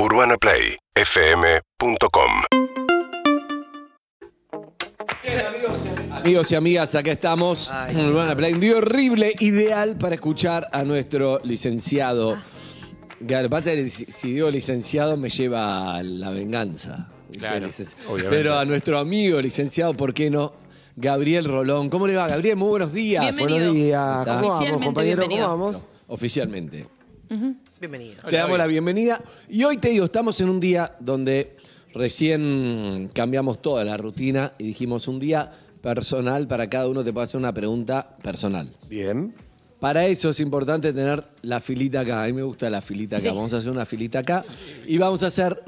UrbanaPlayFM.com Amigos y amigas, acá estamos. Urbana Play, un día horrible, ideal para escuchar a nuestro licenciado. Que Lo que pasa es que si, si digo licenciado me lleva a la venganza. Claro, Lic- obviamente. Pero a nuestro amigo licenciado, ¿por qué no? Gabriel Rolón. ¿Cómo le va, Gabriel? Muy buenos días. Bienvenido. Buenos días. ¿cómo vamos, Oficialmente compañero? ¿Cómo bienvenido. vamos? Oficialmente. Bienvenido. Te damos la bienvenida. Y hoy te digo, estamos en un día donde recién cambiamos toda la rutina y dijimos un día personal para cada uno te puede hacer una pregunta personal. Bien. Para eso es importante tener la filita acá. A mí me gusta la filita acá. Sí. Vamos a hacer una filita acá y vamos a hacer.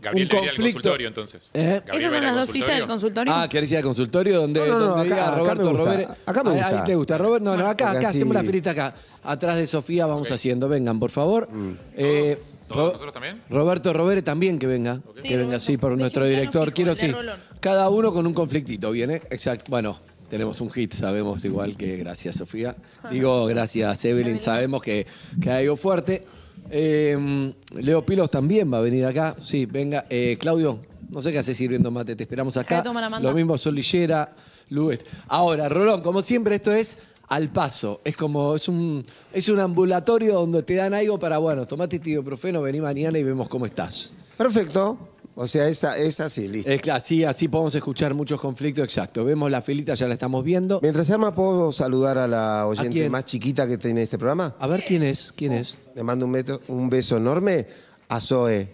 Gabriel Un le iría al conflicto. consultorio entonces. ¿Eh? Gabriel Esas son las dos sillas del consultorio. Ah, ¿querés ir al consultorio donde, No, no, no, donde acá- diga acá me Roberto gusta. Robert? Acá me Ahí- gusta. Ahí te gusta, Robert. No, no, acá, acá hacemos la filita acá. Atrás de Sofía vamos haciendo. Vengan, por favor. Eh, ¿Todos Ro- nosotros también? Roberto Robere también que venga. Sí, que venga, sí, por nuestro director. Quiero sí. Cada uno con un conflictito, ¿viene? Exacto. Bueno, tenemos un hit, sabemos igual que gracias, Sofía. Digo, gracias, Evelyn, sabemos que, que hay algo fuerte. Eh, Leo Pilos también va a venir acá. Sí, venga. Eh, Claudio, no sé qué haces sirviendo mate, te esperamos acá. Acá toma la manda. Lo mismo Solillera, Luis. Ahora, Rolón, como siempre, esto es al paso. Es como, es un, es un ambulatorio donde te dan algo para, bueno, tomate este ibuprofeno, vení mañana y vemos cómo estás. Perfecto. O sea, esa, esa sí, listo. Es claro, sí, así podemos escuchar muchos conflictos, exacto. Vemos la filita, ya la estamos viendo. Mientras se arma, ¿puedo saludar a la ¿A oyente quién? más chiquita que tiene este programa? A ver quién es, quién es. Le mando un, beto- un beso enorme a Zoe.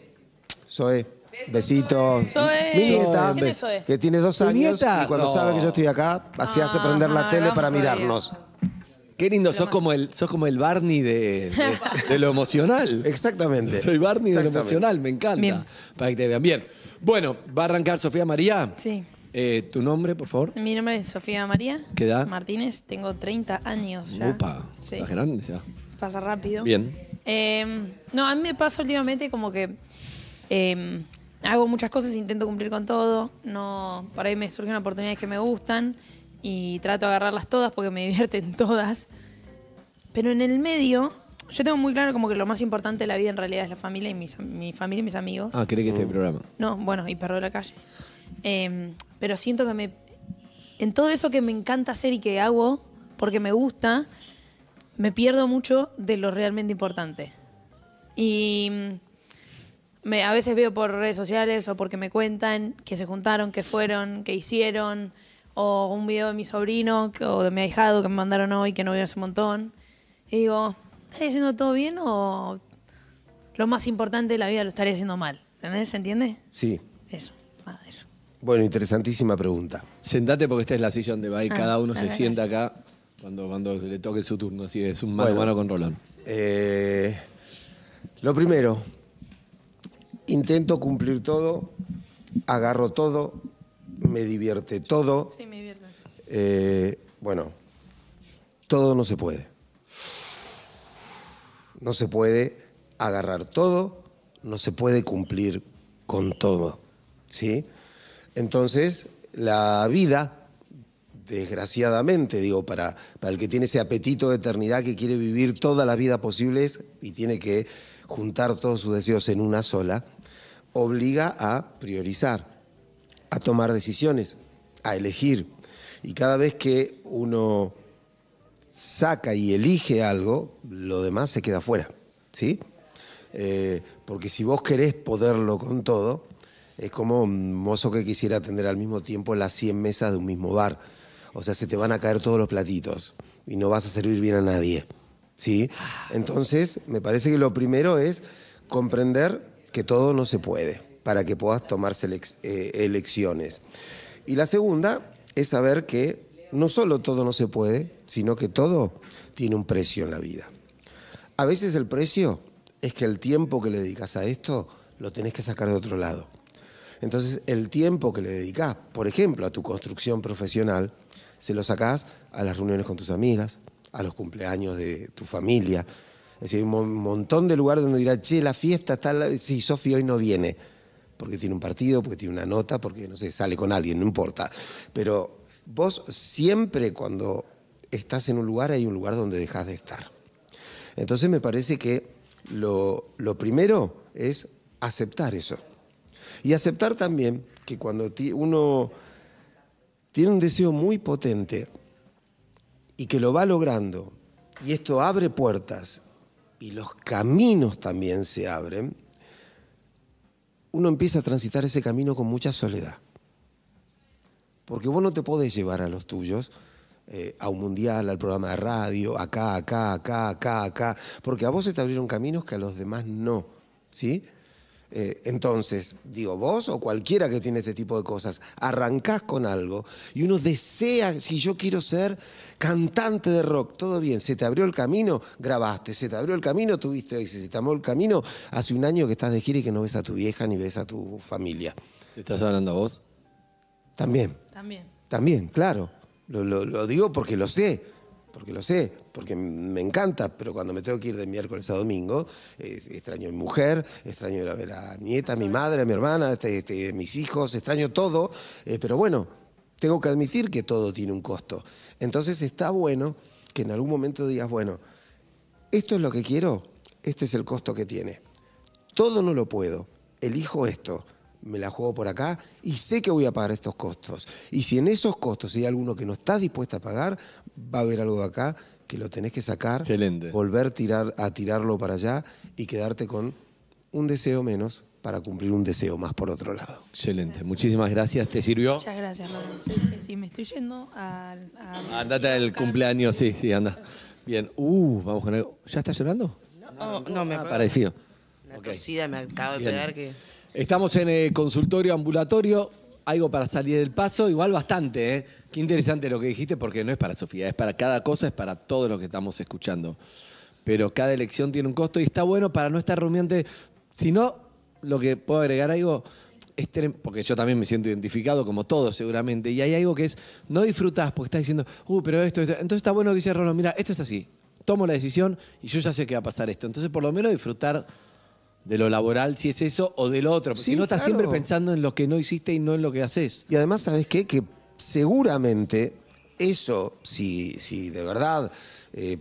Zoe. Besitos. Zoe. Mi nieta, ¿Quién es Zoe? que tiene dos ¿Tu años nieta? y cuando No. sabe que yo estoy acá, así hace prender la Ah, tele para todavía. mirarnos. Qué lindo, sos como el, sos como el Barney de, de- de lo emocional. Exactamente. Soy Barney de lo emocional, me encanta. Bien. Para que te vean. Bien. Bueno, va a arrancar Sofía María. Sí. Eh, ¿Tu nombre, por favor? Mi nombre es Sofía María. ¿Qué edad? Martínez, tengo 30 años ya. Opa, Sí. estás grande ya. Pasa rápido. Bien. Eh, no, a mí me pasa últimamente como que eh, hago muchas cosas, intento cumplir con todo. No, por ahí me surgen oportunidades que me gustan y trato de agarrarlas todas porque me divierten todas. Pero en el medio, yo tengo muy claro como que lo más importante de la vida en realidad es la familia y mis, mi familia y mis amigos. Ah, ¿querés que esté el programa? No, bueno, y perro de la calle. Eh, pero siento que me. En todo eso que me encanta hacer y que hago, porque me gusta, me pierdo mucho de lo realmente importante. Y mm, me, a veces veo por redes sociales o porque me cuentan que se juntaron, que fueron, que hicieron, o un video de mi sobrino que- o de mi ahijado que me mandaron hoy que no veo hace un montón. Y digo, ¿estaré haciendo todo bien o lo más importante de la vida lo estaré haciendo mal? ¿Entendés? ¿Se entiende? Sí. Eso. Bueno, interesantísima pregunta. Sentate porque esta es la silla donde va y Ah, cada uno se gracias. sienta acá cuando, cuando se le toque su turno. Así es un mano a Bueno. mano con Rolón. Eh, lo primero, intento cumplir todo, agarro todo, me divierte todo. Sí, me divierte. Eh, bueno, todo no se puede. No se puede agarrar todo, no se puede cumplir con todo. ¿Sí? Entonces, la vida, desgraciadamente, digo, para, para el que tiene ese apetito de eternidad que quiere vivir toda la vida posibles y tiene que juntar todos sus deseos en una sola, obliga a priorizar, a tomar decisiones, a elegir. Y cada vez que uno saca y elige algo, lo demás se queda fuera. ¿Sí? Eh, porque si vos querés poderlo con todo, es como un mozo que quisiera atender al mismo tiempo las 100 mesas de un mismo bar. O sea, se te van a caer todos los platitos y no vas a servir bien a nadie. ¿Sí? Entonces, me parece que lo primero es comprender que todo no se puede para que puedas tomar eh, elecciones. Y la segunda es saber que no solo todo no se puede, sino que todo tiene un precio en la vida. A veces el precio es que el tiempo que le dedicas a esto lo tenés que sacar de otro lado. Entonces, el tiempo que le dedicás, por ejemplo, a tu construcción profesional, se lo sacás a las reuniones con tus amigas, a los cumpleaños de tu familia. Es decir, hay un mon- montón de lugares donde dirá, che, la fiesta está, la... sí, Sofi hoy no viene, porque tiene un partido, porque tiene una nota, porque, no sé, sale con alguien, no importa. Pero vos siempre cuando estás en un lugar hay un lugar donde dejas de estar. Entonces me parece que lo, lo primero es aceptar eso. Y aceptar también que cuando uno tiene un deseo muy potente y que lo va logrando, y esto abre puertas y los caminos también se abren, uno empieza a transitar ese camino con mucha soledad. Porque vos no te podés llevar a los tuyos eh, a un mundial, al programa de radio, acá, acá, acá, acá, acá, porque a vos se te abrieron caminos que a los demás no, ¿sí? Eh, entonces, digo, vos o cualquiera que tiene este tipo de cosas, arrancás con algo y uno desea, si yo quiero ser cantante de rock, todo bien, se te abrió el camino, grabaste, se te abrió el camino, tuviste éxito, se te abrió el camino, hace un año que estás de gira y que no ves a tu vieja ni ves a tu familia. ¿Te estás hablando a vos? También. También. También, claro. Lo, lo- lo digo porque lo sé, porque lo sé, porque me encanta, pero cuando me tengo que ir de miércoles a domingo, eh, extraño a mi mujer, extraño ir a ver a mi nieta, a mi madre, a mi hermana, este, este, mis hijos, extraño todo, eh, pero bueno, tengo que admitir que todo tiene un costo. Entonces está bueno que en algún momento digas, bueno, esto es lo que quiero, este es el costo que tiene. Todo no lo puedo, elijo esto, me la juego por acá y sé que voy a pagar estos costos. Y si en esos costos hay alguno que no estás dispuesta a pagar, va a haber algo de acá que lo tenés que sacar, Excelente. volver tirar, a tirarlo para allá y quedarte con un deseo menos para cumplir un deseo más por otro lado. Excelente. Muchísimas gracias. ¿Te sirvió? Muchas gracias, Ronald. Sí, sí, sí, me estoy yendo al. a- Andate al cumpleaños, sí, sí, anda. Bien. Uh, vamos con algo. ¿Ya estás llorando? No, no, me Ah, parecido. Una Ok. tosida me acabo de Bien. pegar que. Estamos en el consultorio ambulatorio. Algo para salir del paso, igual bastante, ¿eh? Qué interesante lo que dijiste, porque no es para Sofía, es para cada cosa, es para todo lo que estamos escuchando. Pero cada elección tiene un costo y está bueno para no estar rumiante. Si no, lo que puedo agregar algo, es porque yo también me siento identificado como todos seguramente, y hay algo que es, no disfrutás porque estás diciendo, uh, pero esto, esto". entonces está bueno que dice Rolo, mira, esto es así, tomo la decisión y yo ya sé que va a pasar esto. Entonces por lo menos disfrutar de lo laboral, si es eso, o del otro, porque Sí, si no estás claro. siempre pensando en lo que no hiciste y no en lo que haces. Y además, ¿sabes qué? Que seguramente eso, si, si de verdad, eh,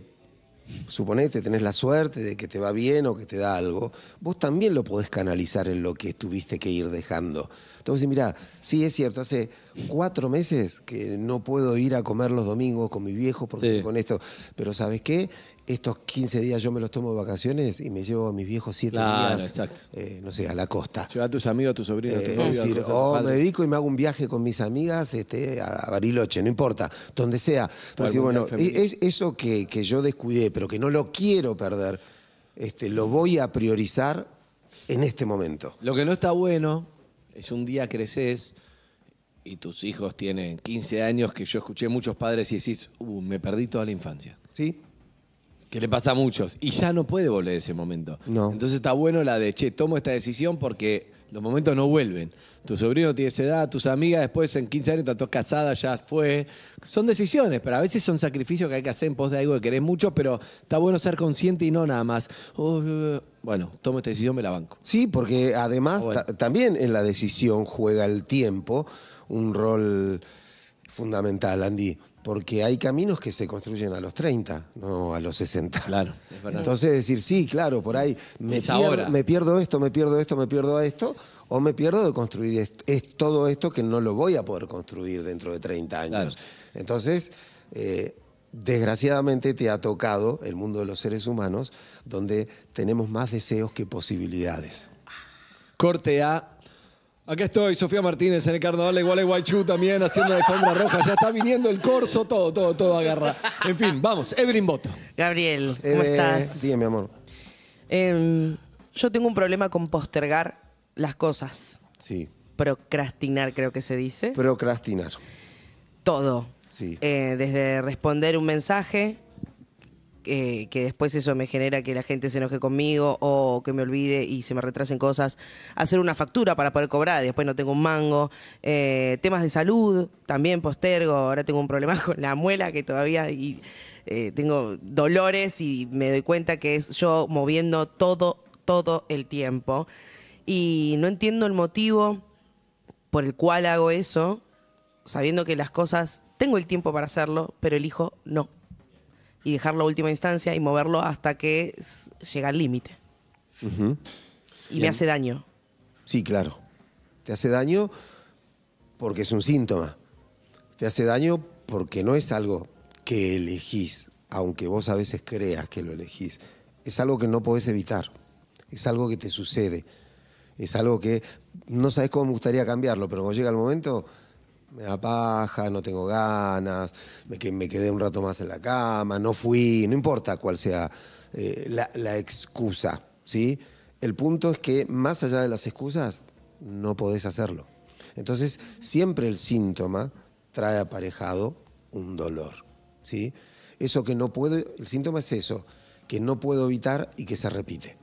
suponete, tenés la suerte de que te va bien o que te da algo, vos también lo podés canalizar en lo que tuviste que ir dejando. Entonces, mira, sí es cierto, hace cuatro meses que no puedo ir a comer los domingos con mi viejo porque Sí. con esto, pero ¿sabes qué? Estos 15 días yo me los tomo de vacaciones y me llevo a mis viejos siete Claro, días, exacto. eh, no sé, a la costa. Lleva a tus amigos, a tus sobrinos, a tu Eh, es a decir, de o tus me dedico y me hago un viaje con mis amigas este, a Bariloche, no importa, donde sea. Pero decir, bueno, es, eso que, que yo descuidé, pero que no lo quiero perder, este, lo voy a priorizar en este momento. Lo que no está bueno es un día creces y tus hijos tienen 15 años que yo escuché muchos padres y decís, uh, me perdí toda la infancia. ¿Sí? Que le pasa a muchos. Y ya no puede volver ese momento. No. Entonces está bueno la de, che, tomo esta decisión porque los momentos no vuelven. Tu sobrino tiene esa edad, tus amigas después en 15 años estás casada, ya fue. Son decisiones, pero a veces son sacrificios que hay que hacer en pos de algo que querés mucho, pero está bueno ser consciente y no nada más. "Oh, bueno, tomo esta decisión, me la banco. Sí, porque además bueno. también en la decisión juega el tiempo un rol fundamental, Andy, porque hay caminos que se construyen a los 30, no a los 60. Claro, es verdad. Entonces decir, sí, claro, por ahí me, Es pierdo, ahora. me pierdo esto, me pierdo esto, me pierdo esto, o me pierdo de construir es todo esto que no lo voy a poder construir dentro de 30 años. Claro. Entonces, eh, desgraciadamente te ha tocado el mundo de los seres humanos, donde tenemos más deseos que posibilidades. Corte A. Acá estoy, Sofía Martínez en el carnaval de Gualeguaychú también haciendo la alfombra roja. Ya está viniendo el corso, todo, todo, todo agarra. En fin, vamos, Evelyn Boto. Gabriel, ¿cómo Eh, estás? Sí, mi amor. Em, yo tengo un problema con postergar las cosas. Sí. Procrastinar, creo que se dice. Procrastinar. Todo. Sí. Eh, desde responder un mensaje, eh, que después eso me genera que la gente se enoje conmigo o que me olvide y se me retrasen cosas. Hacer una factura para poder cobrar después no tengo un mango. Eh, temas de salud, también postergo. Ahora tengo un problema con la muela que todavía y, eh, tengo dolores y me doy cuenta que es yo moviendo todo, todo el tiempo. Y no entiendo el motivo por el cual hago eso, sabiendo que las cosas, tengo el tiempo para hacerlo, pero elijo no. Y dejarlo a última instancia y moverlo hasta que llega al límite. Y me hace daño. Sí, claro. Te hace daño porque es un síntoma. Te hace daño porque no es algo que elegís, aunque vos a veces creas que lo elegís. Es algo que no podés evitar. Es algo que te sucede. Es algo que no sabes cómo me gustaría cambiarlo, pero cuando llega el momento me da paja, no tengo ganas, me, me quedé un rato más en la cama, no fui, no importa cuál sea eh, la, la excusa, ¿sí? El punto es que más allá de las excusas, no podés hacerlo. Entonces, siempre el síntoma trae aparejado un dolor, ¿sí? Eso que no puedo, el síntoma es eso, que no puedo evitar y que se repite.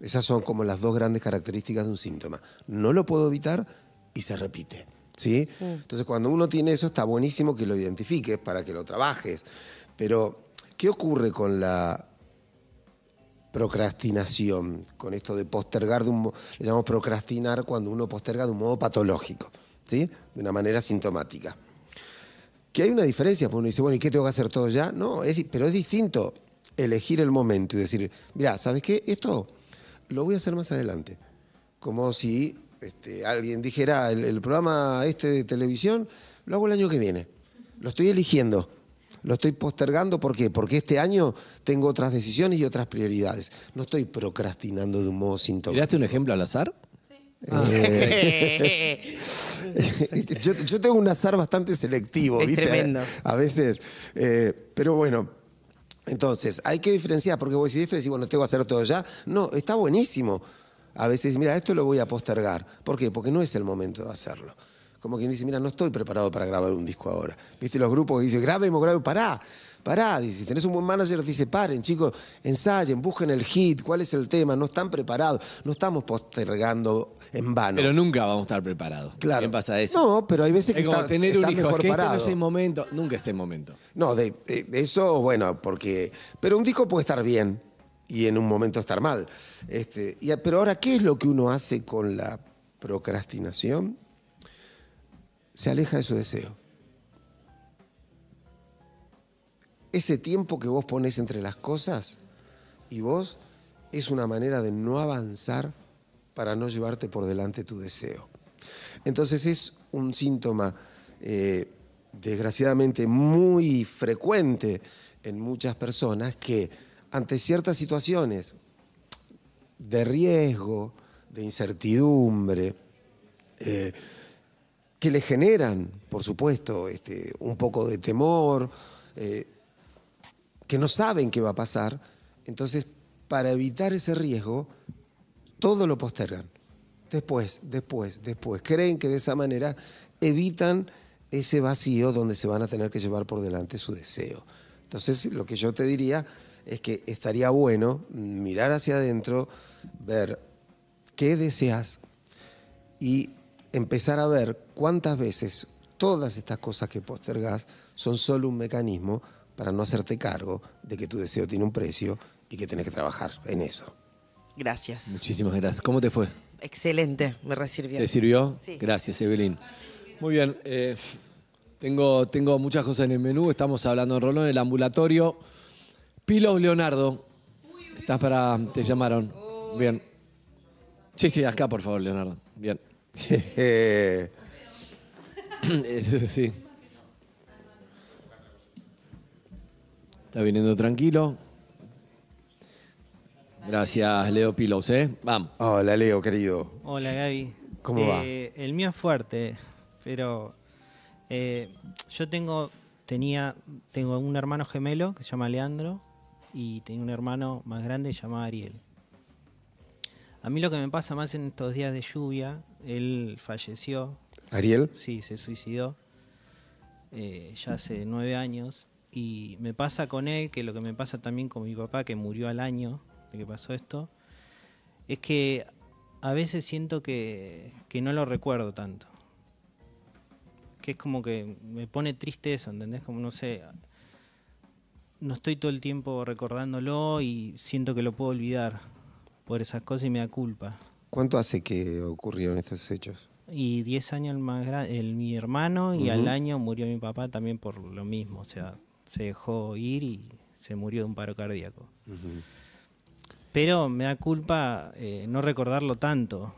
Esas son como las dos grandes características de un síntoma. No lo puedo evitar y se repite. ¿Sí? Entonces, cuando uno tiene eso, está buenísimo que lo identifiques para que lo trabajes. Pero, ¿qué ocurre con la procrastinación? Con esto de postergar, de un, le llamamos procrastinar cuando uno posterga de un modo patológico, ¿sí? de una manera sintomática. Que hay una diferencia, porque uno dice, bueno, ¿y qué tengo que hacer todo ya? No, es pero es distinto elegir el momento y decir, mira, ¿sabes qué? Esto lo voy a hacer más adelante. Como si este, alguien dijera, el, el programa este de televisión lo hago el año que viene. Lo estoy eligiendo. Lo estoy postergando, ¿por qué? Porque este año tengo otras decisiones y otras prioridades. No estoy procrastinando de un modo sintomático. ¿Tiraste un ejemplo al azar? yo, yo tengo un azar bastante selectivo, Es ¿viste? tremendo. A veces. eh, pero bueno, entonces, hay que diferenciar, porque vos decís esto y decís, bueno, tengo que hacer todo ya. No, está buenísimo. A veces, mira, esto lo voy a postergar. ¿Por qué? Porque no es el momento de hacerlo. Como quien dice, mira, no estoy preparado para grabar un disco ahora. ¿Viste los grupos que dicen, grabemos, grabemos, pará, pará? Dice, si tenés un buen manager, dice, paren, chicos, ensayen, busquen el hit, cuál es el tema, no están preparados, no estamos postergando en vano. Pero nunca vamos a estar preparados. Claro. ¿Qué pasa eso? No, pero hay veces que es como está- tener un hijo. mejor que este no es el momento. Nunca es el momento. No, de, de eso, bueno, porque. Pero un disco puede estar bien y en un momento estar mal. Este, pero ahora, ¿qué es lo que uno hace con la procrastinación? Se aleja de su deseo. Ese tiempo que vos pones entre las cosas y vos es una manera de no avanzar para no llevarte por delante tu deseo. Entonces es un síntoma, eh, desgraciadamente, muy frecuente en muchas personas que ante ciertas situaciones de riesgo, de incertidumbre, eh, que le generan, por supuesto, este, un poco de temor, eh, que no saben qué va a pasar, entonces para evitar ese riesgo, todo lo postergan. Después, después, después. Creen que de esa manera evitan ese vacío donde se van a tener que llevar por delante su deseo. Entonces, lo que yo te diría es que estaría bueno mirar hacia adentro, ver qué deseas y empezar a ver cuántas veces todas estas cosas que postergas son solo un mecanismo para no hacerte cargo de que tu deseo tiene un precio y que tenés que trabajar en eso. Gracias. Muchísimas gracias. ¿Cómo te fue? Excelente, me resirvió. ¿Te sirvió? Sí. Gracias, Evelyn. Muy bien. eh, tengo, tengo muchas cosas en el menú. Estamos hablando en Rolón, el ambulatorio. Pilos Leonardo. Estás para. Te llamaron. Bien. Sí, sí, acá, por favor, Leonardo. Bien. Sí. Está viniendo tranquilo. Gracias, Leo Pilos, ¿eh? Vamos. Hola, Leo, querido. Hola Gaby. ¿Cómo va? Eh, El mío es fuerte, pero eh, yo tengo, tenía, tengo un hermano gemelo que se llama Leandro y tengo un hermano más grande llamado Ariel. A mí lo que me pasa más en estos días de lluvia, él falleció, Ariel. sí, se suicidó eh, ya hace nueve años y me pasa con él que lo que me pasa también con mi papá que murió al año de que pasó esto es que a veces siento que, que no lo recuerdo tanto que es como que me pone triste eso ¿entendés? como no sé no estoy todo el tiempo recordándolo y siento que lo puedo olvidar por esas cosas y me da culpa ¿Cuánto hace que ocurrieron estos hechos? y 10 años el más grande, el, mi hermano, y al año murió mi papá también por lo mismo. O sea, se dejó ir y se murió de un paro cardíaco. Pero me da culpa eh, no recordarlo tanto.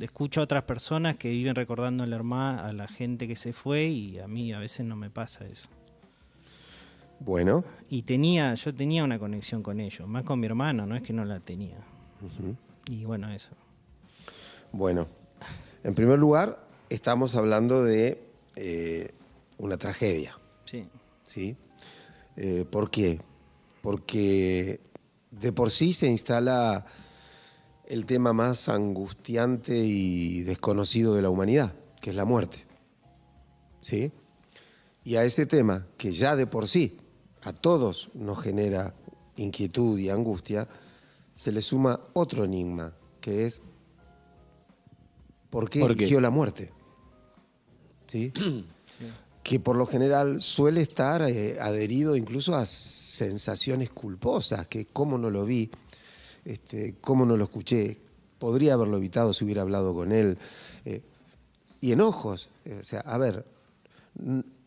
Escucho a otras personas que viven recordando a la, a la gente que se fue y a mí a veces no me pasa eso. Bueno, Y tenía, yo tenía una conexión con ellos, más con mi hermano, no es que no la tenía. Y bueno, eso. bueno. En primer lugar, estamos hablando de eh, una tragedia. Sí. ¿sí? Eh, ¿Por qué? Porque de por sí se instala el tema más angustiante y desconocido de la humanidad, que es la muerte. ¿Sí? Y a ese tema, que ya de por sí a todos nos genera inquietud y angustia, se le suma otro enigma, que es ¿por qué ¿Por qué? eligió la muerte? ¿Sí? que por lo general suele estar eh, adherido incluso a sensaciones culposas, que cómo no lo vi, este, cómo no lo escuché, podría haberlo evitado si hubiera hablado con él, eh, y enojos, eh, o sea, a ver,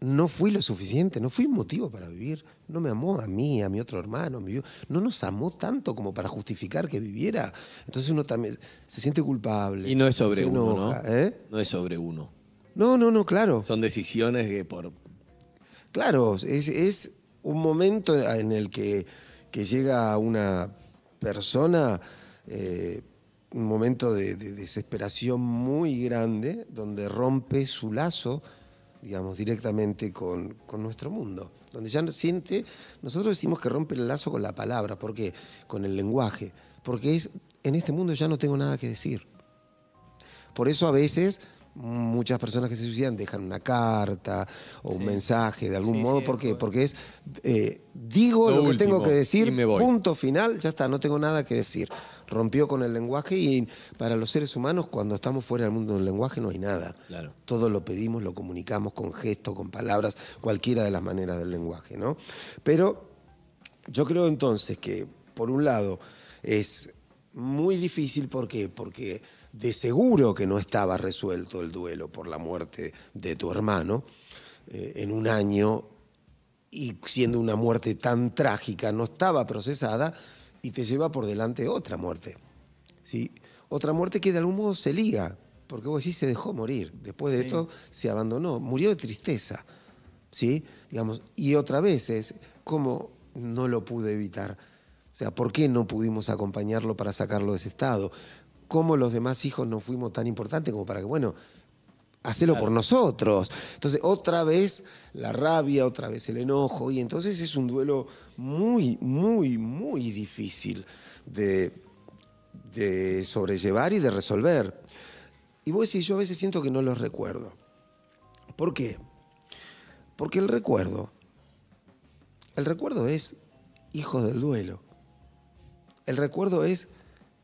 no fui lo suficiente, no fui un motivo para vivir, no me amó a mí, a mi otro hermano, mi- no nos amó tanto como para justificar que viviera, entonces uno también se siente culpable. Y no es sobre uno, enoja, ¿no? ¿eh? No es sobre uno. No, no, no, claro. Son decisiones que por... Claro, es, es un momento en el que, que llega una persona, eh, un momento de, de desesperación muy grande, donde rompe su lazo, digamos, directamente con, con nuestro mundo. Donde ya no siente, nosotros decimos que rompe el lazo con la palabra, ¿por qué? Con el lenguaje, porque es, en este mundo ya no tengo nada que decir. Por eso a veces muchas personas que se suicidan dejan una carta o un mensaje de algún Sí, modo. sí, ¿Por qué? Porque es, eh, digo Lo lo, que tengo que decir, punto final, ya está, no tengo nada que decir. Rompió con el lenguaje y para los seres humanos cuando estamos fuera del mundo del lenguaje no hay nada. Claro. Todo lo pedimos, lo comunicamos con gestos, con palabras, cualquiera de las maneras del lenguaje, ¿no? Pero yo creo entonces que, por un lado, es muy difícil, ¿por qué? Porque de seguro que no estaba resuelto el duelo por la muerte de tu hermano eh, en un año y siendo una muerte tan trágica, no estaba procesada y te lleva por delante otra muerte. ¿sí? Otra muerte que de algún modo se liga, porque vos decís se dejó morir, después de esto se abandonó, murió de tristeza. ¿sí? Digamos, y otra vez es como no lo pude evitar. O sea, ¿por qué no pudimos acompañarlo para sacarlo de ese estado? ¿Cómo los demás hijos no fuimos tan importantes como para que, bueno, hacelo por nosotros? Entonces, otra vez la rabia, otra vez el enojo, y entonces es un duelo muy, muy, muy difícil de, de sobrellevar y de resolver. Y vos decís, yo a veces siento que no los recuerdo. ¿Por qué? Porque el recuerdo, el recuerdo es hijo del duelo. El recuerdo es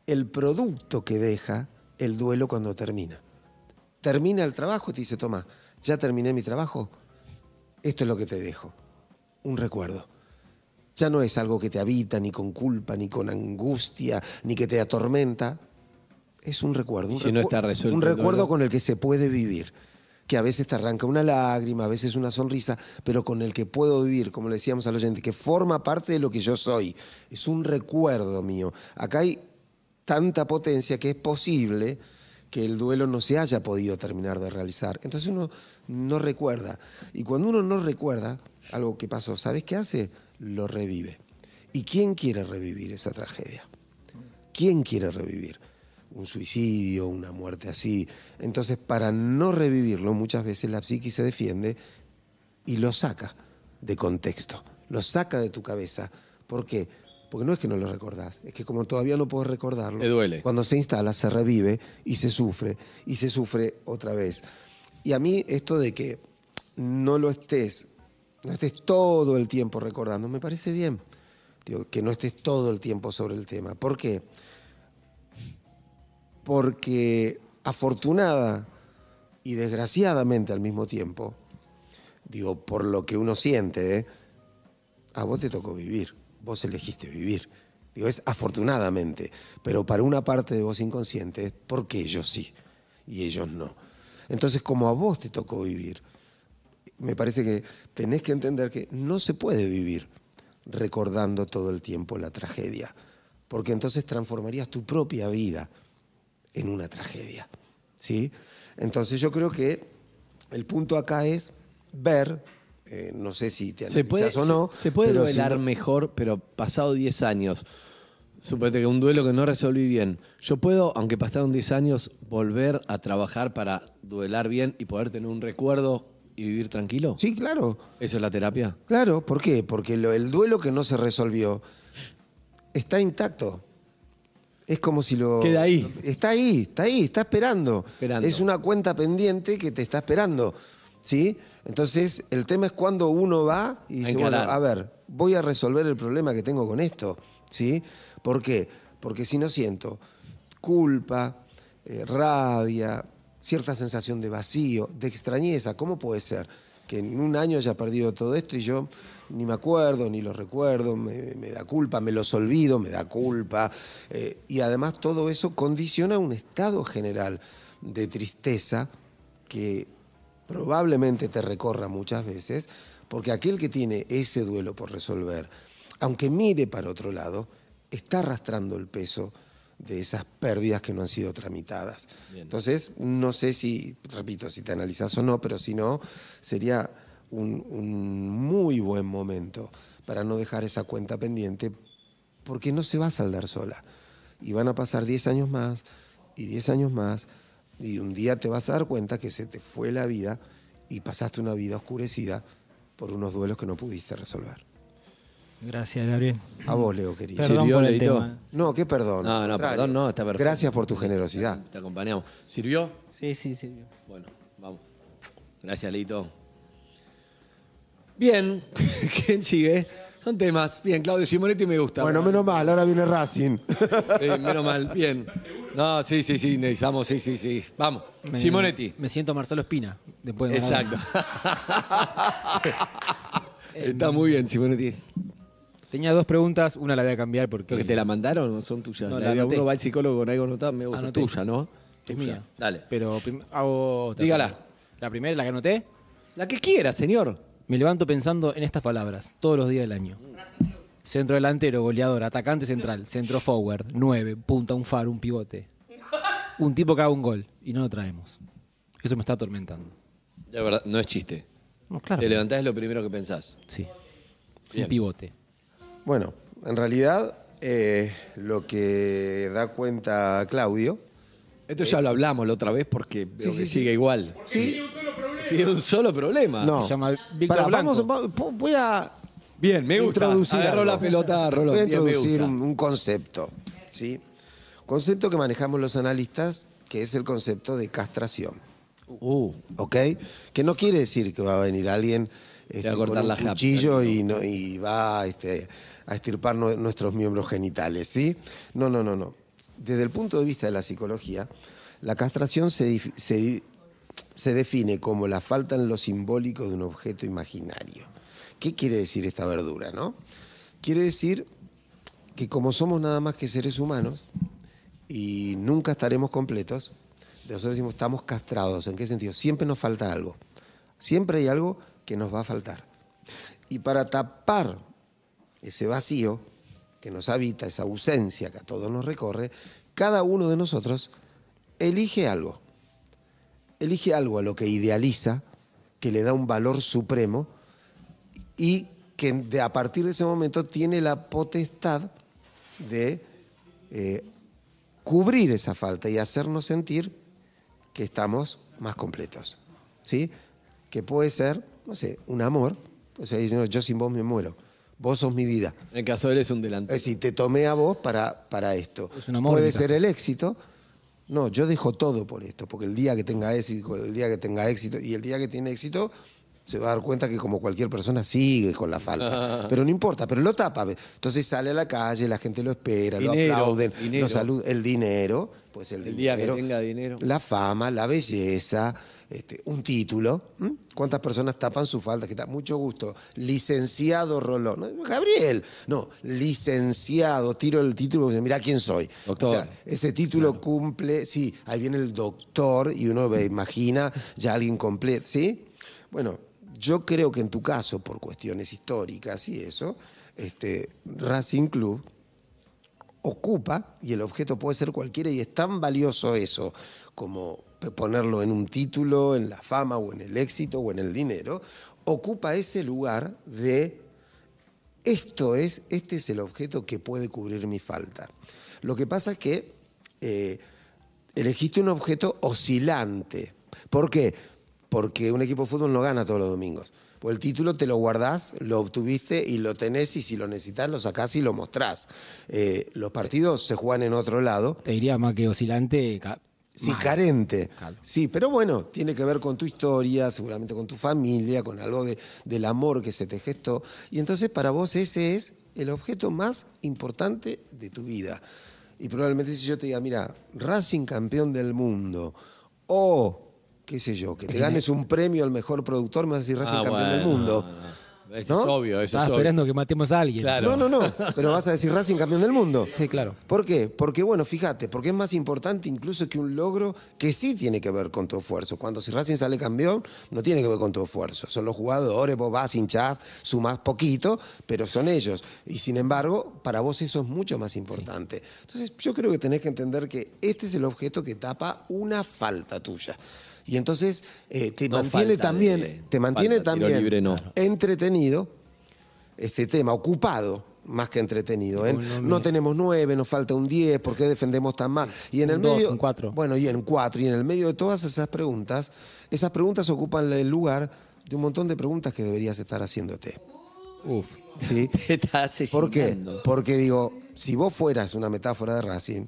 el producto que deja el duelo cuando termina. Termina el trabajo y te dice, toma, ya terminé mi trabajo, esto es lo que te dejo, un recuerdo. Ya no es algo que te habita ni con culpa, ni con angustia, ni que te atormenta. Es un recuerdo. Un si no está resuelto Un recuerdo con el que se puede vivir. Que a veces te arranca una lágrima, a veces una sonrisa, pero con el que puedo vivir, como le decíamos al oyente, que forma parte de lo que yo soy. Es un recuerdo mío. Acá hay tanta potencia que es posible que el duelo no se haya podido terminar de realizar. Entonces uno no recuerda. Y cuando uno no recuerda algo que pasó, ¿sabes qué hace? Lo revive. ¿Y quién quiere revivir esa tragedia? ¿Quién quiere revivir? Un suicidio, una muerte así. Entonces, para no revivirlo, muchas veces la psiquis se defiende y lo saca de contexto, lo saca de tu cabeza. ¿Por qué? Porque no es que no lo recordás, es que como todavía no puedes recordarlo, Te duele. cuando se instala se revive y se sufre, y se sufre otra vez. Y a mí esto de que no lo estés, no estés todo el tiempo recordando, me parece bien. Digo, que no estés todo el tiempo sobre el tema. ¿Por qué? Porque afortunada y desgraciadamente al mismo tiempo, digo, por lo que uno siente, ¿eh? a vos te tocó vivir, vos elegiste vivir. Digo, es afortunadamente, pero para una parte de vos inconsciente, es porque ellos sí y ellos no. Entonces, como a vos te tocó vivir, me parece que tenés que entender que no se puede vivir recordando todo el tiempo la tragedia, porque entonces transformarías tu propia vida en una tragedia. ¿sí? Entonces yo creo que el punto acá es ver, eh, no sé si te Se puede, o no. se, se puede si duelar no- mejor, pero pasado 10 años. Suponete que un duelo que no resolví bien. Yo puedo, aunque pasaron 10 años, volver a trabajar para duelar bien y poder tener un recuerdo y vivir tranquilo. Sí, claro. ¿Eso es la terapia? Claro, ¿por qué? Porque lo- el duelo que no se resolvió está intacto. Es como si lo... Queda ahí. Está ahí, está ahí, está esperando. Esperando. Es una cuenta pendiente que te está esperando. ¿Sí? Entonces, el tema es cuando uno va y dice, bueno, a ver, voy a resolver el problema que tengo con esto. ¿Sí? ¿Por qué? Porque si no siento culpa, eh, rabia, cierta sensación de vacío, de extrañeza, ¿cómo puede ser que en un año haya perdido todo esto y yo ni me acuerdo, ni lo recuerdo, me, me da culpa, me los olvido, me da culpa? eh, y además todo eso condiciona un estado general de tristeza que probablemente te recorra muchas veces, porque aquel que tiene ese duelo por resolver, aunque mire para otro lado, está arrastrando el peso de esas pérdidas que no han sido tramitadas. Entonces, no sé si, repito, si te analizas o no, pero si no, sería un, un muy buen momento para no dejar esa cuenta pendiente, porque no se va a saldar sola. Y van a pasar 10 años más, y 10 años más, y un día te vas a dar cuenta que se te fue la vida y pasaste una vida oscurecida por unos duelos que no pudiste resolver. Gracias, Gabriel. A vos, Leo, querido. Perdón ¿Sirvió, por el Leito? tema. No, qué perdón. No, no, contrario. perdón, no, está perfecto. Gracias por tu generosidad. Te acompañamos. ¿Sirvió? Sí, sí, sí. Bueno, vamos. Gracias, Lito. Bien, ¿quién sigue? Son temas. Bien, Claudio Simonetti me gusta. Bueno, menos mal, ahora viene Racing. Eh, menos mal, bien. No, sí, sí, sí, necesitamos, sí, sí, sí. Vamos, Me- Simonetti. Me siento Marcelo Espina. Después de Exacto. Está muy bien, Simonetti. Tenía dos preguntas, una la voy a cambiar porque ¿Lo que te la mandaron o son tuyas? No, La la uno va al psicólogo con algo anotado, me gusta. Anoté. Tuya, ¿no? es Tuya. mía. Dale. Pero hago otra Dígala. pregunta. La primera, la que anoté, La que quiera, señor. me levanto pensando en estas palabras todos los días del año. Centro delantero, goleador, atacante central, centro forward, nueve, punta, un faro, un pivote. Un tipo que haga un gol y no lo traemos. Eso me está atormentando. De verdad, no es chiste. No, claro. Te levantás es lo primero que pensás. Sí. Bien. Un pivote. Bueno, en realidad, eh, lo que da cuenta Claudio. Esto ya lo hablamos la otra vez porque veo Sí, que sí, sí. sigue igual. Sí, Tiene un solo problema. no. Se llama Víctor Pará, Blanco. vamos, va- voy a Bien, me gusta. introducir Agarró algo. la pelota, Rolón. Voy a introducir un, un concepto, ¿sí? Concepto que manejamos los analistas, que es el concepto de castración, Uh, ¿ok? Que no quiere decir que va a venir alguien este, a cortar con un la japa, cuchillo y, no- y va este, a extirpar nue- nuestros miembros genitales, ¿sí? No, no, no, no. Desde el punto de vista de la psicología, la castración se, se se define como la falta en lo simbólico de un objeto imaginario. ¿Qué quiere decir esta verdura, no? Quiere decir que como somos nada más que seres humanos y nunca estaremos completos, nosotros decimos estamos castrados. ¿En qué sentido? Siempre nos falta algo. Siempre hay algo que nos va a faltar. Y para tapar ese vacío que nos habita, esa ausencia que a todos nos recorre, cada uno de nosotros elige algo. Elige algo a lo que idealiza, que le da un valor supremo y que de- a partir de ese momento tiene la potestad de eh, cubrir esa falta y hacernos sentir que estamos más completos. ¿Sí? Que puede ser, no sé, un amor. O sea, diciendo, yo sin vos me muero. Vos sos mi vida. en el caso de él es un delantero. Es decir, te tomé a vos para, para esto. Es un amor, Puede ser el éxito. No, yo dejo todo por esto, porque el día que tenga éxito, el día que tenga éxito, y el día que tiene éxito, se va a dar cuenta que como cualquier persona sigue con la falta. Pero no importa, pero lo tapa. Entonces sale a la calle, la gente lo espera, Dinero, lo aplauden, dinero. lo saludan. El dinero, pues el, El día que tenga dinero. La fama, la belleza, este, un título. ¿Cuántas personas tapan su falta? Que está mucho gusto. Licenciado Rolón. No, Gabriel. No, licenciado. Tiro el título y mira quién soy. Doctor. O sea, ese título cumple, sí, ahí viene el doctor y uno imagina ya alguien completo, ¿sí? Bueno, yo creo que en tu caso, por cuestiones históricas y eso, este, Racing Club ocupa, y el objeto puede ser cualquiera, y es tan valioso eso como ponerlo en un título, en la fama o en el éxito o en el dinero, ocupa ese lugar de esto es, este es el objeto que puede cubrir mi falta. Lo que pasa es que eh, elegiste un objeto oscilante. ¿Por qué? Porque un equipo de fútbol no gana todos los domingos. Pues el título te lo guardás, lo obtuviste y lo tenés y si lo necesitas lo sacás y lo mostrás. Eh, los partidos se juegan en otro lado. Te diría más que oscilante. Sí, mal. carente. Claro. Sí, pero bueno, tiene que ver con tu historia, seguramente con tu familia, con algo de- del amor que se te gestó. Y entonces para vos ese es el objeto más importante de tu vida. Y probablemente si yo te diga, mira, Racing campeón del mundo, o qué sé yo, que te ganes un premio al mejor productor, me vas a decir Racing Ah, campeón del mundo. no, no. Eso ¿No? es obvio, eso Estaba es obvio. esperando que matemos a alguien. Claro. No, no, no, pero vas a decir Racing campeón del mundo. Sí, claro. ¿Por qué? Porque, bueno, fíjate, porque es más importante incluso que un logro que sí tiene que ver con tu esfuerzo. Cuando si Racing sale campeón, no tiene que ver con tu esfuerzo. Son los jugadores, vos vas a hinchar, sumás poquito, pero son ellos. Y sin embargo, para vos eso es mucho más importante. Entonces, yo creo que tenés que entender que este es el objeto que tapa una falta tuya. Y entonces eh, te No mantiene también, de- te mantiene también libre no. entretenido este tema, ocupado más que entretenido. ¿eh? No No tenemos nueve, nos falta un diez, ¿por qué defendemos tan mal? Y en el dos, medio. cuatro. Bueno, y en cuatro. Y en el medio de todas esas preguntas, esas preguntas ocupan el lugar de un montón de preguntas que deberías estar haciéndote. Uf. ¿Sí? Te estás ¿Por qué? Porque digo, si vos fueras una metáfora de Racing,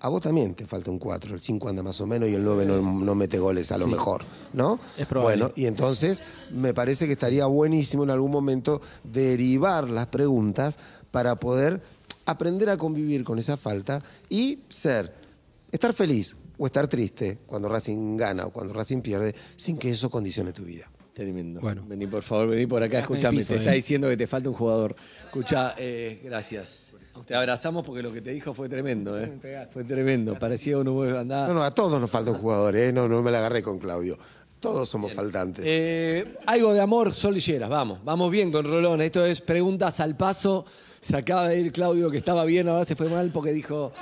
a vos también te falta un 4, el 5 anda más o menos y el 9 no, no mete goles a lo mejor, ¿no? Es probable. Bueno, y entonces me parece que estaría buenísimo en algún momento derivar las preguntas para poder aprender a convivir con esa falta y ser, estar feliz o estar triste cuando Racing gana o cuando Racing pierde, sin que eso condicione tu vida. Tremendo. Bueno. Vení, por favor, vení por acá, escúchame. te está diciendo que te falta un jugador. Escucha, eh, gracias. Te abrazamos porque lo que te dijo fue tremendo, ¿eh? Fue tremendo. Parecía uno muy andaba. No, no, a todos nos falta un jugador, ¿eh? No, no me la agarré con Claudio. Todos somos faltantes. Eh, algo de amor, Sol y Lleras. Vamos, vamos bien con Rolón. Esto es preguntas al paso. Se acaba de ir Claudio, que estaba bien, ahora se fue mal porque dijo.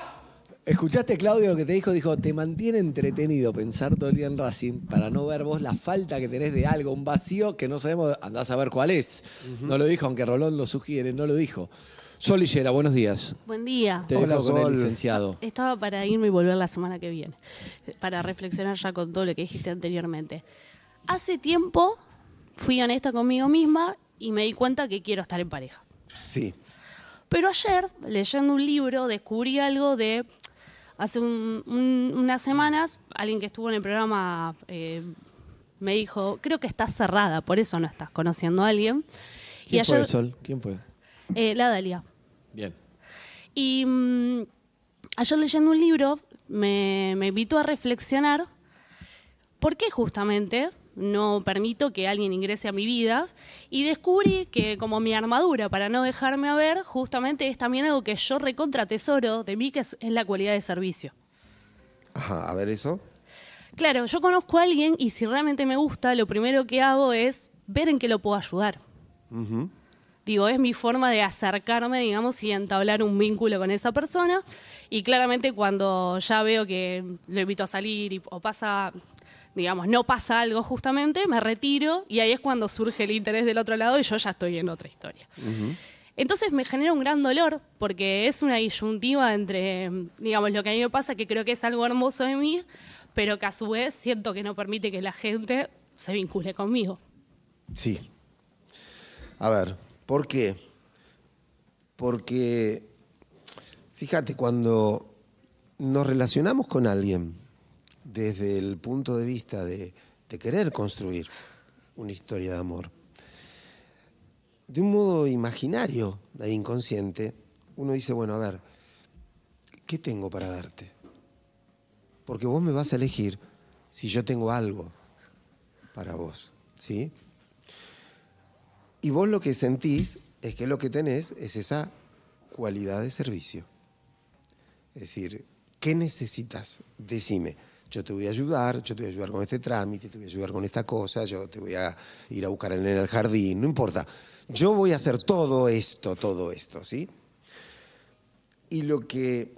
¿Escuchaste, Claudio, lo que te dijo? Dijo, te mantiene entretenido pensar todo el día en Racing para no ver vos la falta que tenés de algo, un vacío que no sabemos, andás a ver cuál es. No lo dijo, aunque Rolón lo sugiere, no lo dijo. Sol y Llera, buenos días. Buen día. Te Hola, dejo con Sol. el licenciado. Estaba para irme y volver la semana que viene, para reflexionar ya con todo lo que dijiste anteriormente. Hace tiempo fui honesta conmigo misma y me di cuenta que quiero estar en pareja. Sí. Pero ayer, leyendo un libro, descubrí algo de hace un- un- unas semanas, alguien que estuvo en el programa eh, me dijo, creo que estás cerrada, por eso no estás conociendo a alguien. ¿Quién y fue, ayer, Sol? ¿Quién fue? eh, la Dalia. Bien. Y mm, ayer leyendo un libro me, me invitó a reflexionar por qué justamente no permito que alguien ingrese a mi vida y descubrí que como mi armadura para no dejarme a ver justamente es también algo que yo recontra tesoro de mí que es, es la cualidad de servicio. Ajá, a ver eso. Claro, yo conozco a alguien y si realmente me gusta, lo primero que hago es ver en qué lo puedo ayudar. Digo, es mi forma de acercarme, digamos, y entablar un vínculo con esa persona. Y claramente cuando ya veo que lo invito a salir y, o pasa, digamos, no pasa algo justamente, me retiro y ahí es cuando surge el interés del otro lado y yo ya estoy en otra historia. Entonces me genera un gran dolor porque es una disyuntiva entre, digamos, lo que a mí me pasa, que creo que es algo hermoso de mí, pero que a su vez siento que no permite que la gente se vincule conmigo. Sí. A ver, ¿por qué? Porque, fíjate, cuando nos relacionamos con alguien desde el punto de vista de, querer construir una historia de amor, de un modo imaginario e inconsciente, uno dice, bueno, a ver, ¿qué tengo para darte? Porque vos me vas a elegir si yo tengo algo para vos, ¿sí? Y vos lo que sentís es que lo que tenés es esa cualidad de servicio. Es decir, ¿qué necesitas? Decime. Yo te voy a ayudar, yo te voy a ayudar con este trámite, te voy a ayudar con esta cosa, yo te voy a ir a buscar en el jardín, no importa. Yo voy a hacer todo esto, todo esto, ¿sí? Y lo que